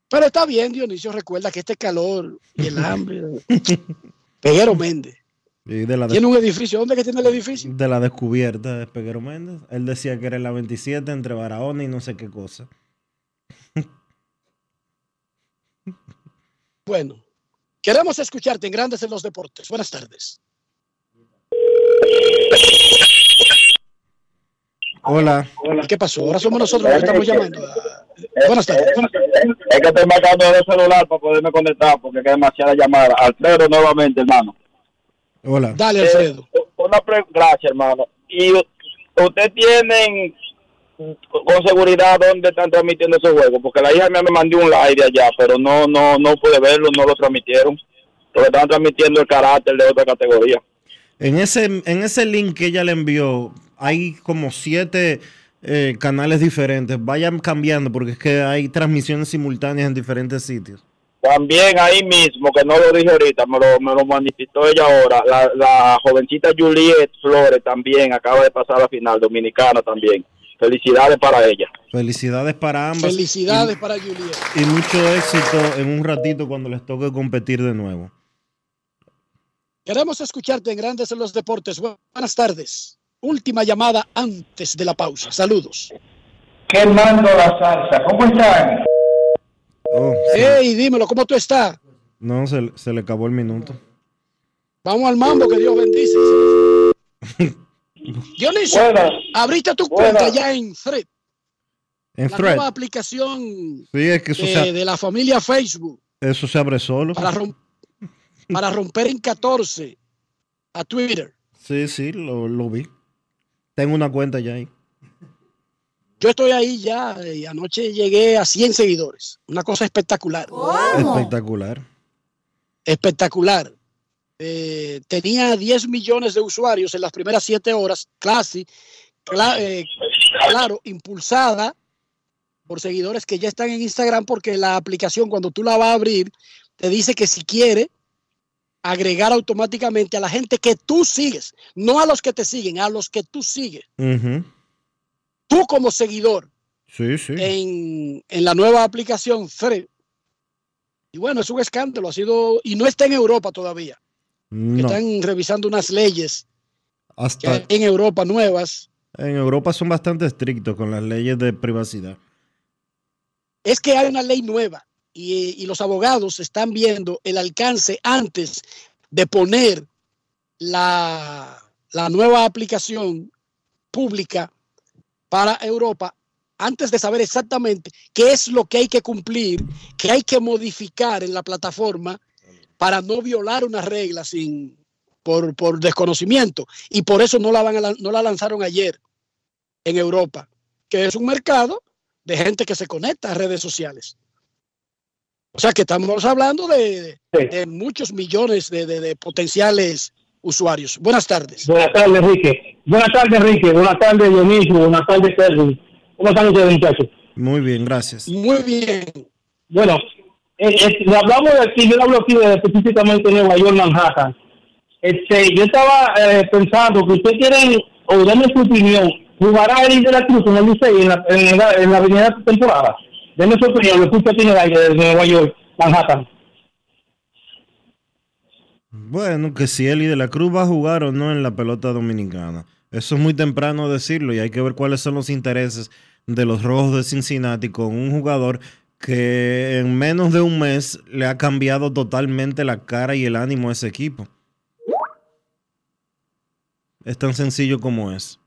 Pero está bien, Dionisio, recuerda que este calor y el hambre. Peguero Méndez. Y de la, Tiene un edificio. ¿Dónde es que tiene el edificio? de la descubierta de Peguero Méndez. Él decía que era en la 27 entre Barahona y no sé qué cosa. Bueno, queremos escucharte en Grandes en los Deportes. Buenas tardes. Hola. ¿Y qué pasó? Ahora somos nosotros los que estamos llamando. Buenas tardes. Es que estoy marcando el celular para poderme conectar porque hay demasiada llamada. Alfredo, nuevamente, hermano. Hola. Dale, Alfredo. Eh, una pre- Gracias, hermano. Y u- usted tienen con seguridad dónde están transmitiendo esos juegos, porque la hija mía me mandó un live de allá, pero no, no, no pude verlo, no lo transmitieron. Porque estaban transmitiendo el carácter de otra categoría. En ese, en ese link que ella le envió, hay como siete eh, canales diferentes. Vayan cambiando porque es que hay transmisiones simultáneas en diferentes sitios. También ahí mismo, que no lo dije ahorita, me lo, me lo manifestó ella ahora, la, la jovencita Juliet Flores también acaba de pasar a la final, dominicana también. Felicidades para ella. Felicidades para ambas. Felicidades para Juliet. Y, y mucho éxito en un ratito cuando les toque competir de nuevo. Queremos escucharte en Grandes en los Deportes. Buenas tardes. Última llamada antes de la pausa. Saludos. Quemando la salsa, ¿cómo están? Oh, Hey, dímelo, ¿cómo tú estás? No, se, se le acabó el minuto. Vamos al mambo, que Dios bendice. Dionisio, Buenas. abriste tu Buenas. cuenta ya en Thread, En la Thread. nueva aplicación Sí, es que eso, de, se, de la familia Facebook eso se abre solo. para, para romper en 14 a Twitter. Sí, sí, lo, lo vi. Tengo una cuenta ya ahí. Yo estoy ahí ya y anoche llegué a 100 seguidores. Una cosa espectacular. Espectacular. espectacular. Eh, tenía 10 millones de usuarios en las primeras 7 horas, cla- eh, claro, impulsada por seguidores que ya están en Instagram porque la aplicación cuando tú la vas a abrir te dice que si quiere agregar automáticamente a la gente que tú sigues, no a los que te siguen, a los que tú sigues, tú como seguidor Sí, sí. en, en la nueva aplicación Thread. Y bueno, es un escándalo, ha sido, y no está en Europa todavía. Que están revisando unas leyes que Hasta hay en Europa nuevas. en Europa son bastante estrictos con las leyes de privacidad. Es que hay una ley nueva y, y los abogados están viendo el alcance antes de poner la, la nueva aplicación pública para Europa, antes de saber exactamente qué es lo que hay que cumplir, qué hay que modificar en la plataforma para no violar una regla sin, por, por desconocimiento. Y por eso no la, van a no la lanzaron ayer en Europa, que es un mercado de gente que se conecta a redes sociales. O sea que estamos hablando de, de muchos millones de, de- de potenciales usuarios. Buenas tardes. Buenas tardes, Enrique. Buenas tardes, Enrique. Buenas tardes, Dionisio. Buenas tardes, Terry. ¿Cómo están ustedes, muchachos? Muy bien, gracias. Muy bien. Bueno, eh, eh, hablamos de aquí, yo hablo aquí de específicamente de Nueva York, Manhattan. Este, yo estaba eh, pensando que ustedes quieren, o denme su opinión, ¿jugará el de la Cruz en el Licey en la, en la, en la avenida temporada? Denme su opinión, lo escucho aquí en el aire de Nueva York, Manhattan. Bueno, que si Eli de la Cruz va a jugar o no en la pelota dominicana. Eso es muy temprano decirlo y hay que ver cuáles son los intereses de los Rojos de Cincinnati con un jugador que en menos de un mes le ha cambiado totalmente la cara y el ánimo a ese equipo. Es tan sencillo como es.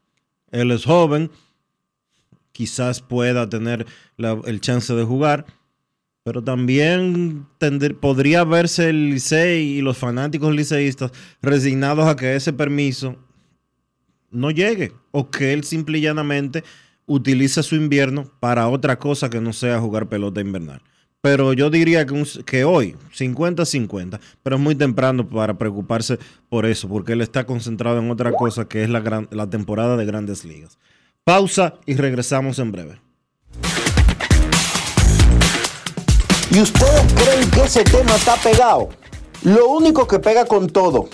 Él es joven, quizás pueda tener la- el chance de jugar, pero también tender- podría verse el Licey y los fanáticos liceístas resignados a que ese permiso no llegue o que él simple y llanamente utilice su invierno para otra cosa que no sea jugar pelota invernal. Pero yo diría que, que hoy, 50-50, pero es muy temprano para preocuparse por eso, porque él está concentrado en otra cosa que es la, gran- la temporada de grandes ligas. Pausa y regresamos en breve. ¿Y ustedes creen que ese tema está pegado? Lo único que pega con todo,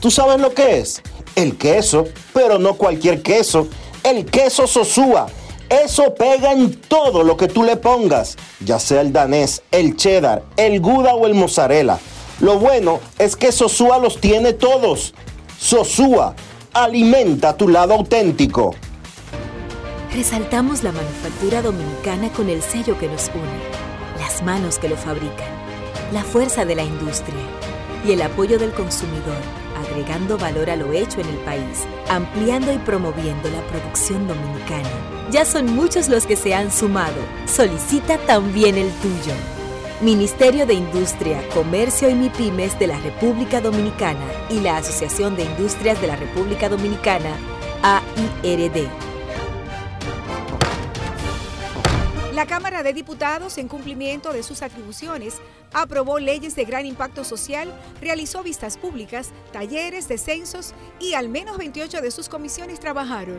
¿tú sabes lo que es? El queso, pero no cualquier queso, el queso Sosúa. Eso pega en todo lo que tú le pongas, ya sea el danés, el cheddar, el gouda o el mozzarella. Lo bueno es que Sosúa los tiene todos. Sosúa, alimenta tu lado auténtico. Resaltamos la manufactura dominicana con el sello que nos une, las manos que lo fabrican, la fuerza de la industria y el apoyo del consumidor, agregando valor a lo hecho en el país, ampliando y promoviendo la producción dominicana. Ya son muchos los que se han sumado. Solicita también el tuyo. Ministerio de Industria, Comercio y MIPIMES de la República Dominicana y la Asociación de Industrias de la República Dominicana, AIRD. La Cámara de Diputados, en cumplimiento de sus atribuciones, aprobó leyes de gran impacto social, realizó vistas públicas, talleres, descensos y al menos 28 de sus comisiones trabajaron.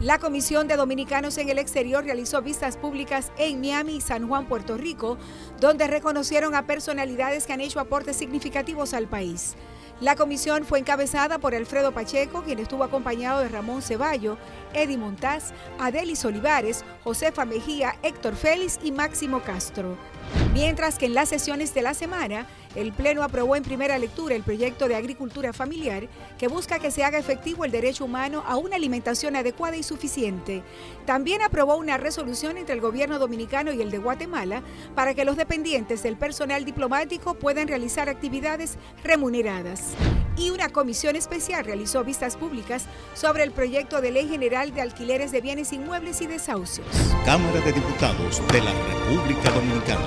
La Comisión de Dominicanos en el Exterior realizó vistas públicas en Miami y San Juan, Puerto Rico, donde reconocieron a personalidades que han hecho aportes significativos al país. La comisión fue encabezada por Alfredo Pacheco, quien estuvo acompañado de Ramón Ceballo, Eddie Montaz, Adelis Olivares, Josefa Mejía, Héctor Félix y Máximo Castro. Mientras que en las sesiones de la semana, el Pleno aprobó en primera lectura el proyecto de agricultura familiar que busca que se haga efectivo el derecho humano a una alimentación adecuada y suficiente. También aprobó una resolución entre el gobierno dominicano y el de Guatemala para que los dependientes del personal diplomático puedan realizar actividades remuneradas. Y una comisión especial realizó vistas públicas sobre el proyecto de ley general de alquileres de bienes inmuebles y desahucios. Cámara de Diputados de la República Dominicana.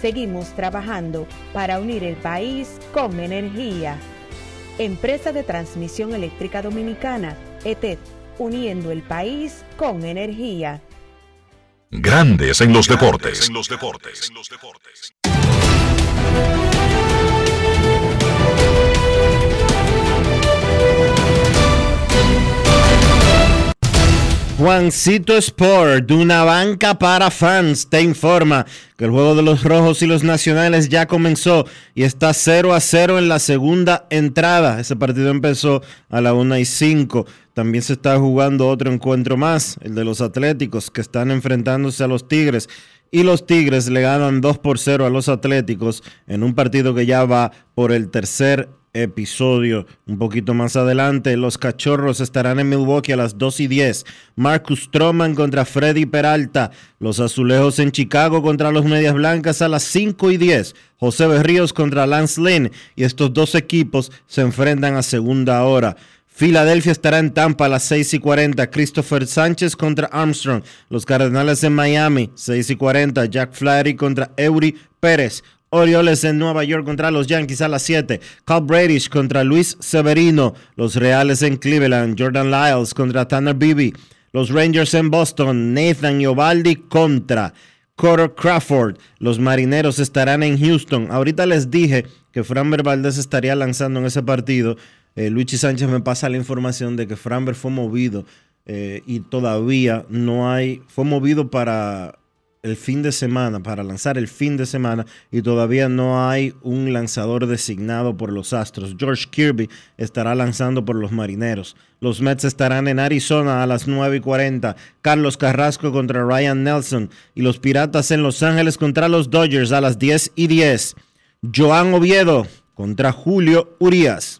Seguimos trabajando para unir el país con energía. Empresa de Transmisión Eléctrica Dominicana, ETED, uniendo el país con energía. Grandes en los deportes. En los deportes. Juancito Sport, de una banca para fans, te informa que el juego de los rojos y los nacionales ya comenzó y está 0 a 0 en la segunda entrada. Ese partido empezó a la 1 y 5. También se está jugando otro encuentro más, el de los Atléticos, que están enfrentándose a los Tigres. Y los Tigres le ganan 2 por 0 a los Atléticos en un partido que ya va por el tercer episodio. Un poquito más adelante, los cachorros estarán en Milwaukee a las 2 y 10. Marcus Stroman contra Freddy Peralta. Los azulejos en Chicago contra los medias blancas a las 5 y 10. José Berríos contra Lance Lynn. Y estos dos equipos se enfrentan a segunda hora. Filadelfia estará en Tampa a las 6 y 40. Christopher Sánchez contra Armstrong. Los Cardenales en Miami, 6 y 40. Jack Flaherty contra Eury Pérez. Orioles en Nueva York contra los Yankees a las 7. Cal Bradish contra Luis Severino. Los Reales en Cleveland. Jordan Lyles contra Tanner Beebe. Los Rangers en Boston. Nathan Iovaldi contra Connor Crawford. Los Marineros estarán en Houston. Ahorita les dije que Framber Valdez estaría lanzando en ese partido. eh, Sánchez me pasa la información de que Framber fue movido eh, y todavía no hay, fue movido para el fin de semana, para lanzar el fin de semana, y todavía no hay un lanzador designado por los Astros. George Kirby estará lanzando por los Marineros. Los Mets estarán en Arizona a las 9 y 40. Carlos Carrasco contra Ryan Nelson. Y los Piratas en Los Ángeles contra los Dodgers a las 10 y 10. Joan Oviedo contra Julio Urias.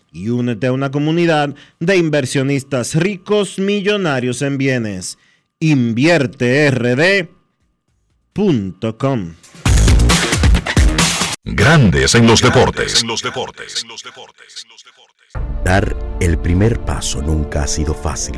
y únete a una comunidad de inversionistas ricos millonarios en bienes. InvierteRD.com Grandes en los deportes. Dar el primer paso nunca ha sido fácil,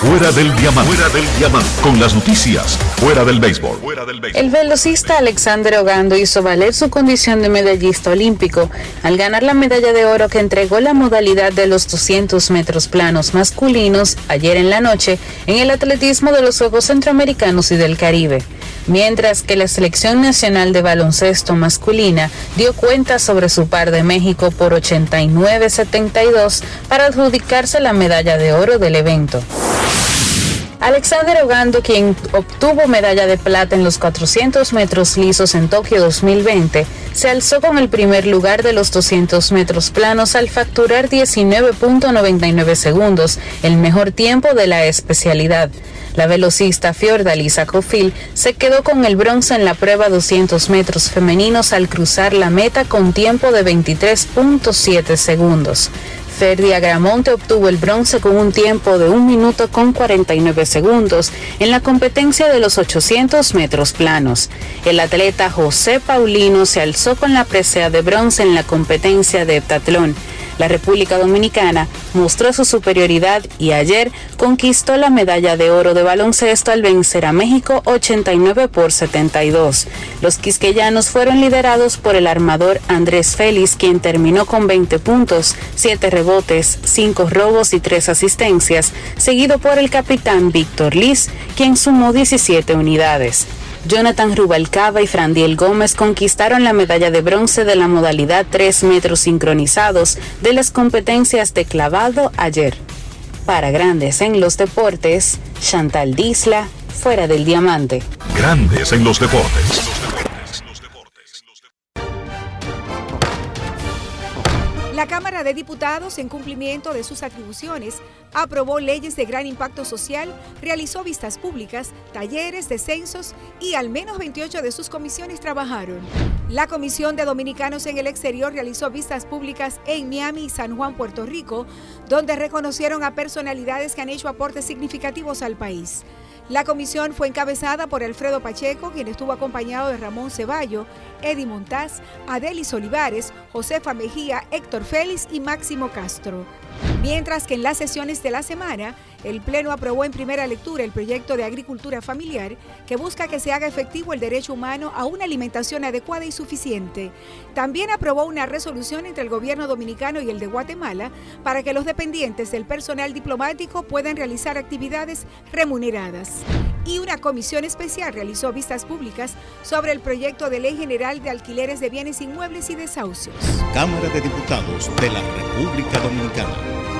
Fuera del diamante. Fuera del diamante. Con las noticias. Fuera del béisbol. El velocista Alexander Ogando hizo valer su condición de medallista olímpico al ganar la medalla de oro que entregó la modalidad de los 200 metros planos masculinos ayer en la noche en el atletismo de los Juegos Centroamericanos y del Caribe. Mientras que la selección nacional de baloncesto masculina dio cuenta sobre su par de México por 89-72 para adjudicarse la medalla de oro del evento. Alexander Ogando, quien obtuvo medalla de plata en los 400 metros lisos en Tokio 2020, se alzó con el primer lugar de los 200 metros planos al facturar 19.99 segundos, el mejor tiempo de la especialidad. La velocista Fiordalisa Cofil se quedó con el bronce en la prueba 200 metros femeninos al cruzar la meta con tiempo de 23.7 segundos. Ferdi Agramonte obtuvo el bronce con un tiempo de 1 minuto con 49 segundos en la competencia de los 800 metros planos. El atleta José Paulino se alzó con la presea de bronce en la competencia de heptatlón. La República Dominicana mostró su superioridad y ayer conquistó la medalla de oro de baloncesto al vencer a México 89 por 72. Los quisqueyanos fueron liderados por el armador Andrés Félix, quien terminó con 20 puntos, 7 rebotes, 5 robos y 3 asistencias, seguido por el capitán Víctor Liz, quien sumó 17 unidades. Jonathan Rubalcaba y Frandiel Gómez conquistaron la medalla de bronce de la modalidad 3 metros sincronizados de las competencias de clavado ayer. Para Grandes en los Deportes, Chantal Disla, fuera del diamante. Grandes en los deportes. La Cámara de Diputados, en cumplimiento de sus atribuciones, aprobó leyes de gran impacto social, realizó vistas públicas, talleres, descensos y al menos 28 de sus comisiones trabajaron. La Comisión de Dominicanos en el Exterior realizó vistas públicas en Miami y San Juan, Puerto Rico, donde reconocieron a personalidades que han hecho aportes significativos al país. La comisión fue encabezada por Alfredo Pacheco, quien estuvo acompañado de Ramón Ceballo, Eddie Montaz, Adelis Olivares, Josefa Mejía, Héctor Félix y Máximo Castro. Mientras que en las sesiones de la semana, el Pleno aprobó en primera lectura el proyecto de agricultura familiar que busca que se haga efectivo el derecho humano a una alimentación adecuada y suficiente. También aprobó una resolución entre el gobierno dominicano y el de Guatemala para que los dependientes del personal diplomático puedan realizar actividades remuneradas. Y una comisión especial realizó vistas públicas sobre el proyecto de ley general de alquileres de bienes inmuebles y desahucios. Cámara de Diputados de la República Dominicana.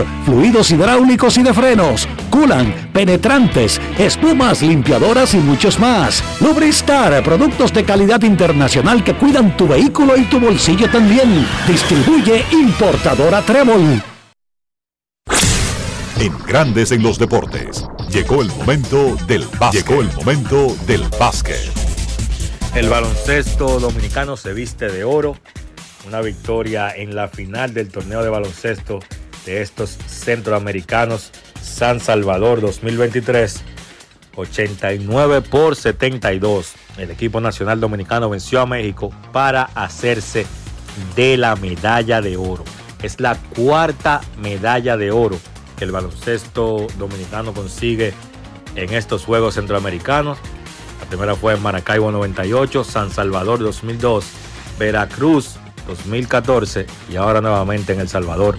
fluidos hidráulicos y de frenos, culan, penetrantes, espumas, limpiadoras y muchos más. Lubristar, productos de calidad internacional que cuidan tu vehículo y tu bolsillo también. Distribuye importadora Trébol. En Grandes en los Deportes. Llegó el momento del básquet. Llegó el momento del básquet. El baloncesto dominicano se viste de oro. Una victoria en la final del torneo de baloncesto de estos centroamericanos San Salvador 2023. 89 por 72. El equipo nacional dominicano venció a México para hacerse de la medalla de oro. Es la cuarta medalla de oro que el baloncesto dominicano consigue en estos Juegos Centroamericanos. La primera fue en Maracaibo 98, San Salvador 2002, Veracruz 2014 y ahora nuevamente en El Salvador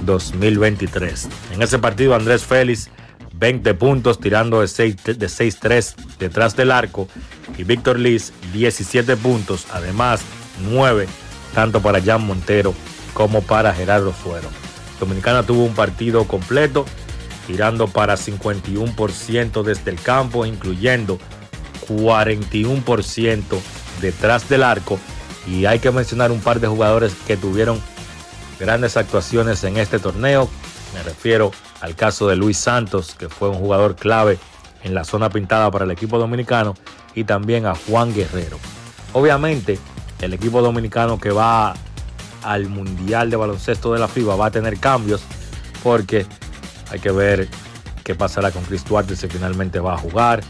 2023. En ese partido Andrés Félix 20 puntos tirando de 6-3 detrás del arco y Víctor Liz 17 puntos, además 9 tanto para Jan Montero como para Gerardo Suero. Dominicana tuvo un partido completo tirando para 51% desde el campo, incluyendo 41% detrás del arco y hay que mencionar un par de jugadores que tuvieron grandes actuaciones en este torneo. Me refiero al caso de Luis Santos, que fue un jugador clave en la zona pintada para el equipo dominicano, y también a Juan Guerrero. Obviamente, el equipo dominicano que va al Mundial de Baloncesto de la FIBA va a tener cambios, porque hay que ver qué pasará con Chris Duarte si finalmente va a jugar.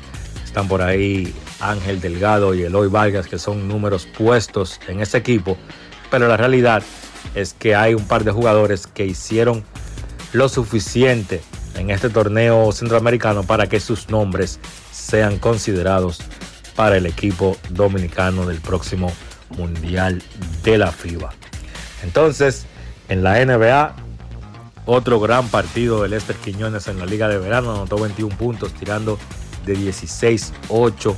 Están por ahí Ángel Delgado y Eloy Vargas, que son números puestos en ese equipo, pero la realidad que hay un par de jugadores que hicieron lo suficiente en este torneo centroamericano para que sus nombres sean considerados para el equipo dominicano del próximo Mundial de la FIBA. Entonces, en la NBA, otro gran partido de Lester Quiñones en la Liga de Verano, anotó 21 puntos tirando de 16-8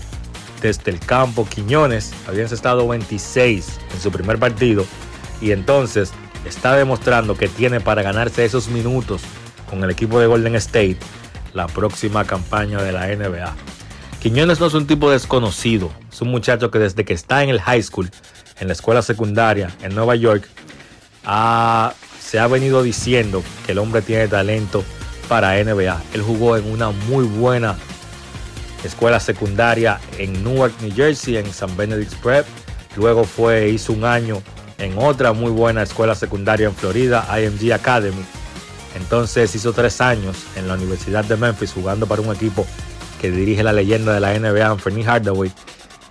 desde el campo. Quiñones había estado 26 en su primer partido y entonces está demostrando que tiene para ganarse esos minutos con el equipo de Golden State la próxima campaña de la NBA. Quiñones no es un tipo desconocido, es un muchacho que desde que está en el high school, en la escuela secundaria en Nueva York, se ha venido diciendo que el hombre tiene talento para NBA. Él jugó en una muy buena escuela secundaria en Newark, New Jersey, en San Benedict's Prep. Luego fue, hizo un año en otra muy buena escuela secundaria en Florida, IMG Academy. Entonces hizo tres años en la Universidad de Memphis jugando para un equipo que dirige la leyenda de la NBA, Anthony Hardaway.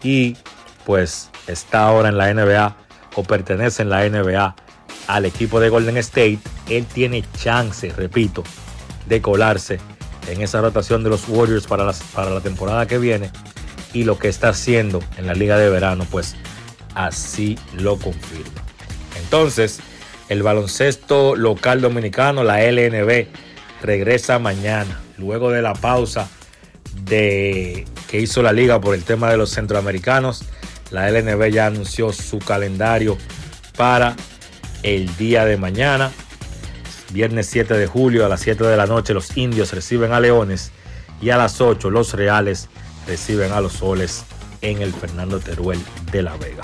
Y pues está ahora en la NBA o pertenece en la NBA al equipo de Golden State. Él tiene chance, repito, de colarse en esa rotación de los Warriors para, para la temporada que viene. Y lo que está haciendo en la liga de verano, pues así lo confirma. Entonces, el baloncesto local dominicano, la LNB, regresa mañana, luego de la pausa de, que hizo la liga por el tema de los centroamericanos. La LNB ya anunció su calendario para el día de mañana. Viernes 7 de julio a las 7 de la noche los indios reciben a Leones y a las 8 los Reales reciben a los Soles en el Fernando Teruel de La Vega.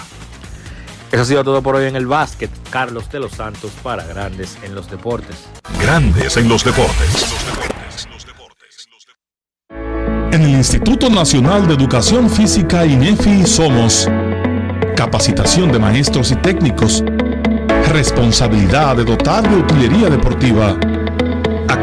Eso ha sido todo por hoy en el básquet. Carlos de los Santos para Grandes en los Deportes. Grandes en los deportes. En el Instituto Nacional de Educación Física INEFI somos capacitación de maestros y técnicos, responsabilidad de dotar de utilería deportiva,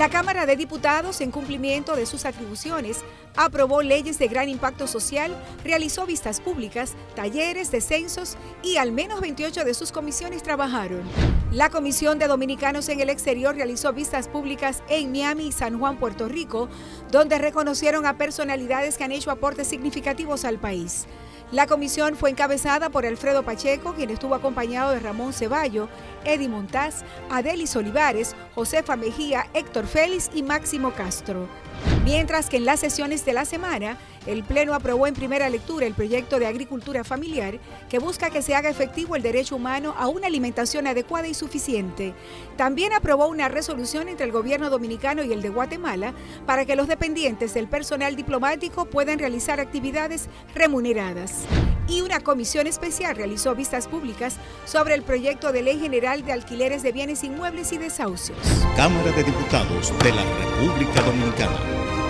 La Cámara de Diputados, en cumplimiento de sus atribuciones, aprobó leyes de gran impacto social, realizó vistas públicas, talleres, descensos y al menos 28 de sus comisiones trabajaron. La Comisión de Dominicanos en el Exterior realizó vistas públicas en Miami y San Juan, Puerto Rico, donde reconocieron a personalidades que han hecho aportes significativos al país. La comisión fue encabezada por Alfredo Pacheco, quien estuvo acompañado de Ramón Ceballo, Eddie Montaz, Adelis Olivares, Josefa Mejía, Héctor Félix y Máximo Castro. Mientras que en las sesiones de la semana, el Pleno aprobó en primera lectura el proyecto de agricultura familiar que busca que se haga efectivo el derecho humano a una alimentación adecuada y suficiente. También aprobó una resolución entre el gobierno dominicano y el de Guatemala para que los dependientes del personal diplomático puedan realizar actividades remuneradas. Y una comisión especial realizó vistas públicas sobre el proyecto de ley general de alquileres de bienes inmuebles y desahucios. Cámara de Diputados de la República Dominicana.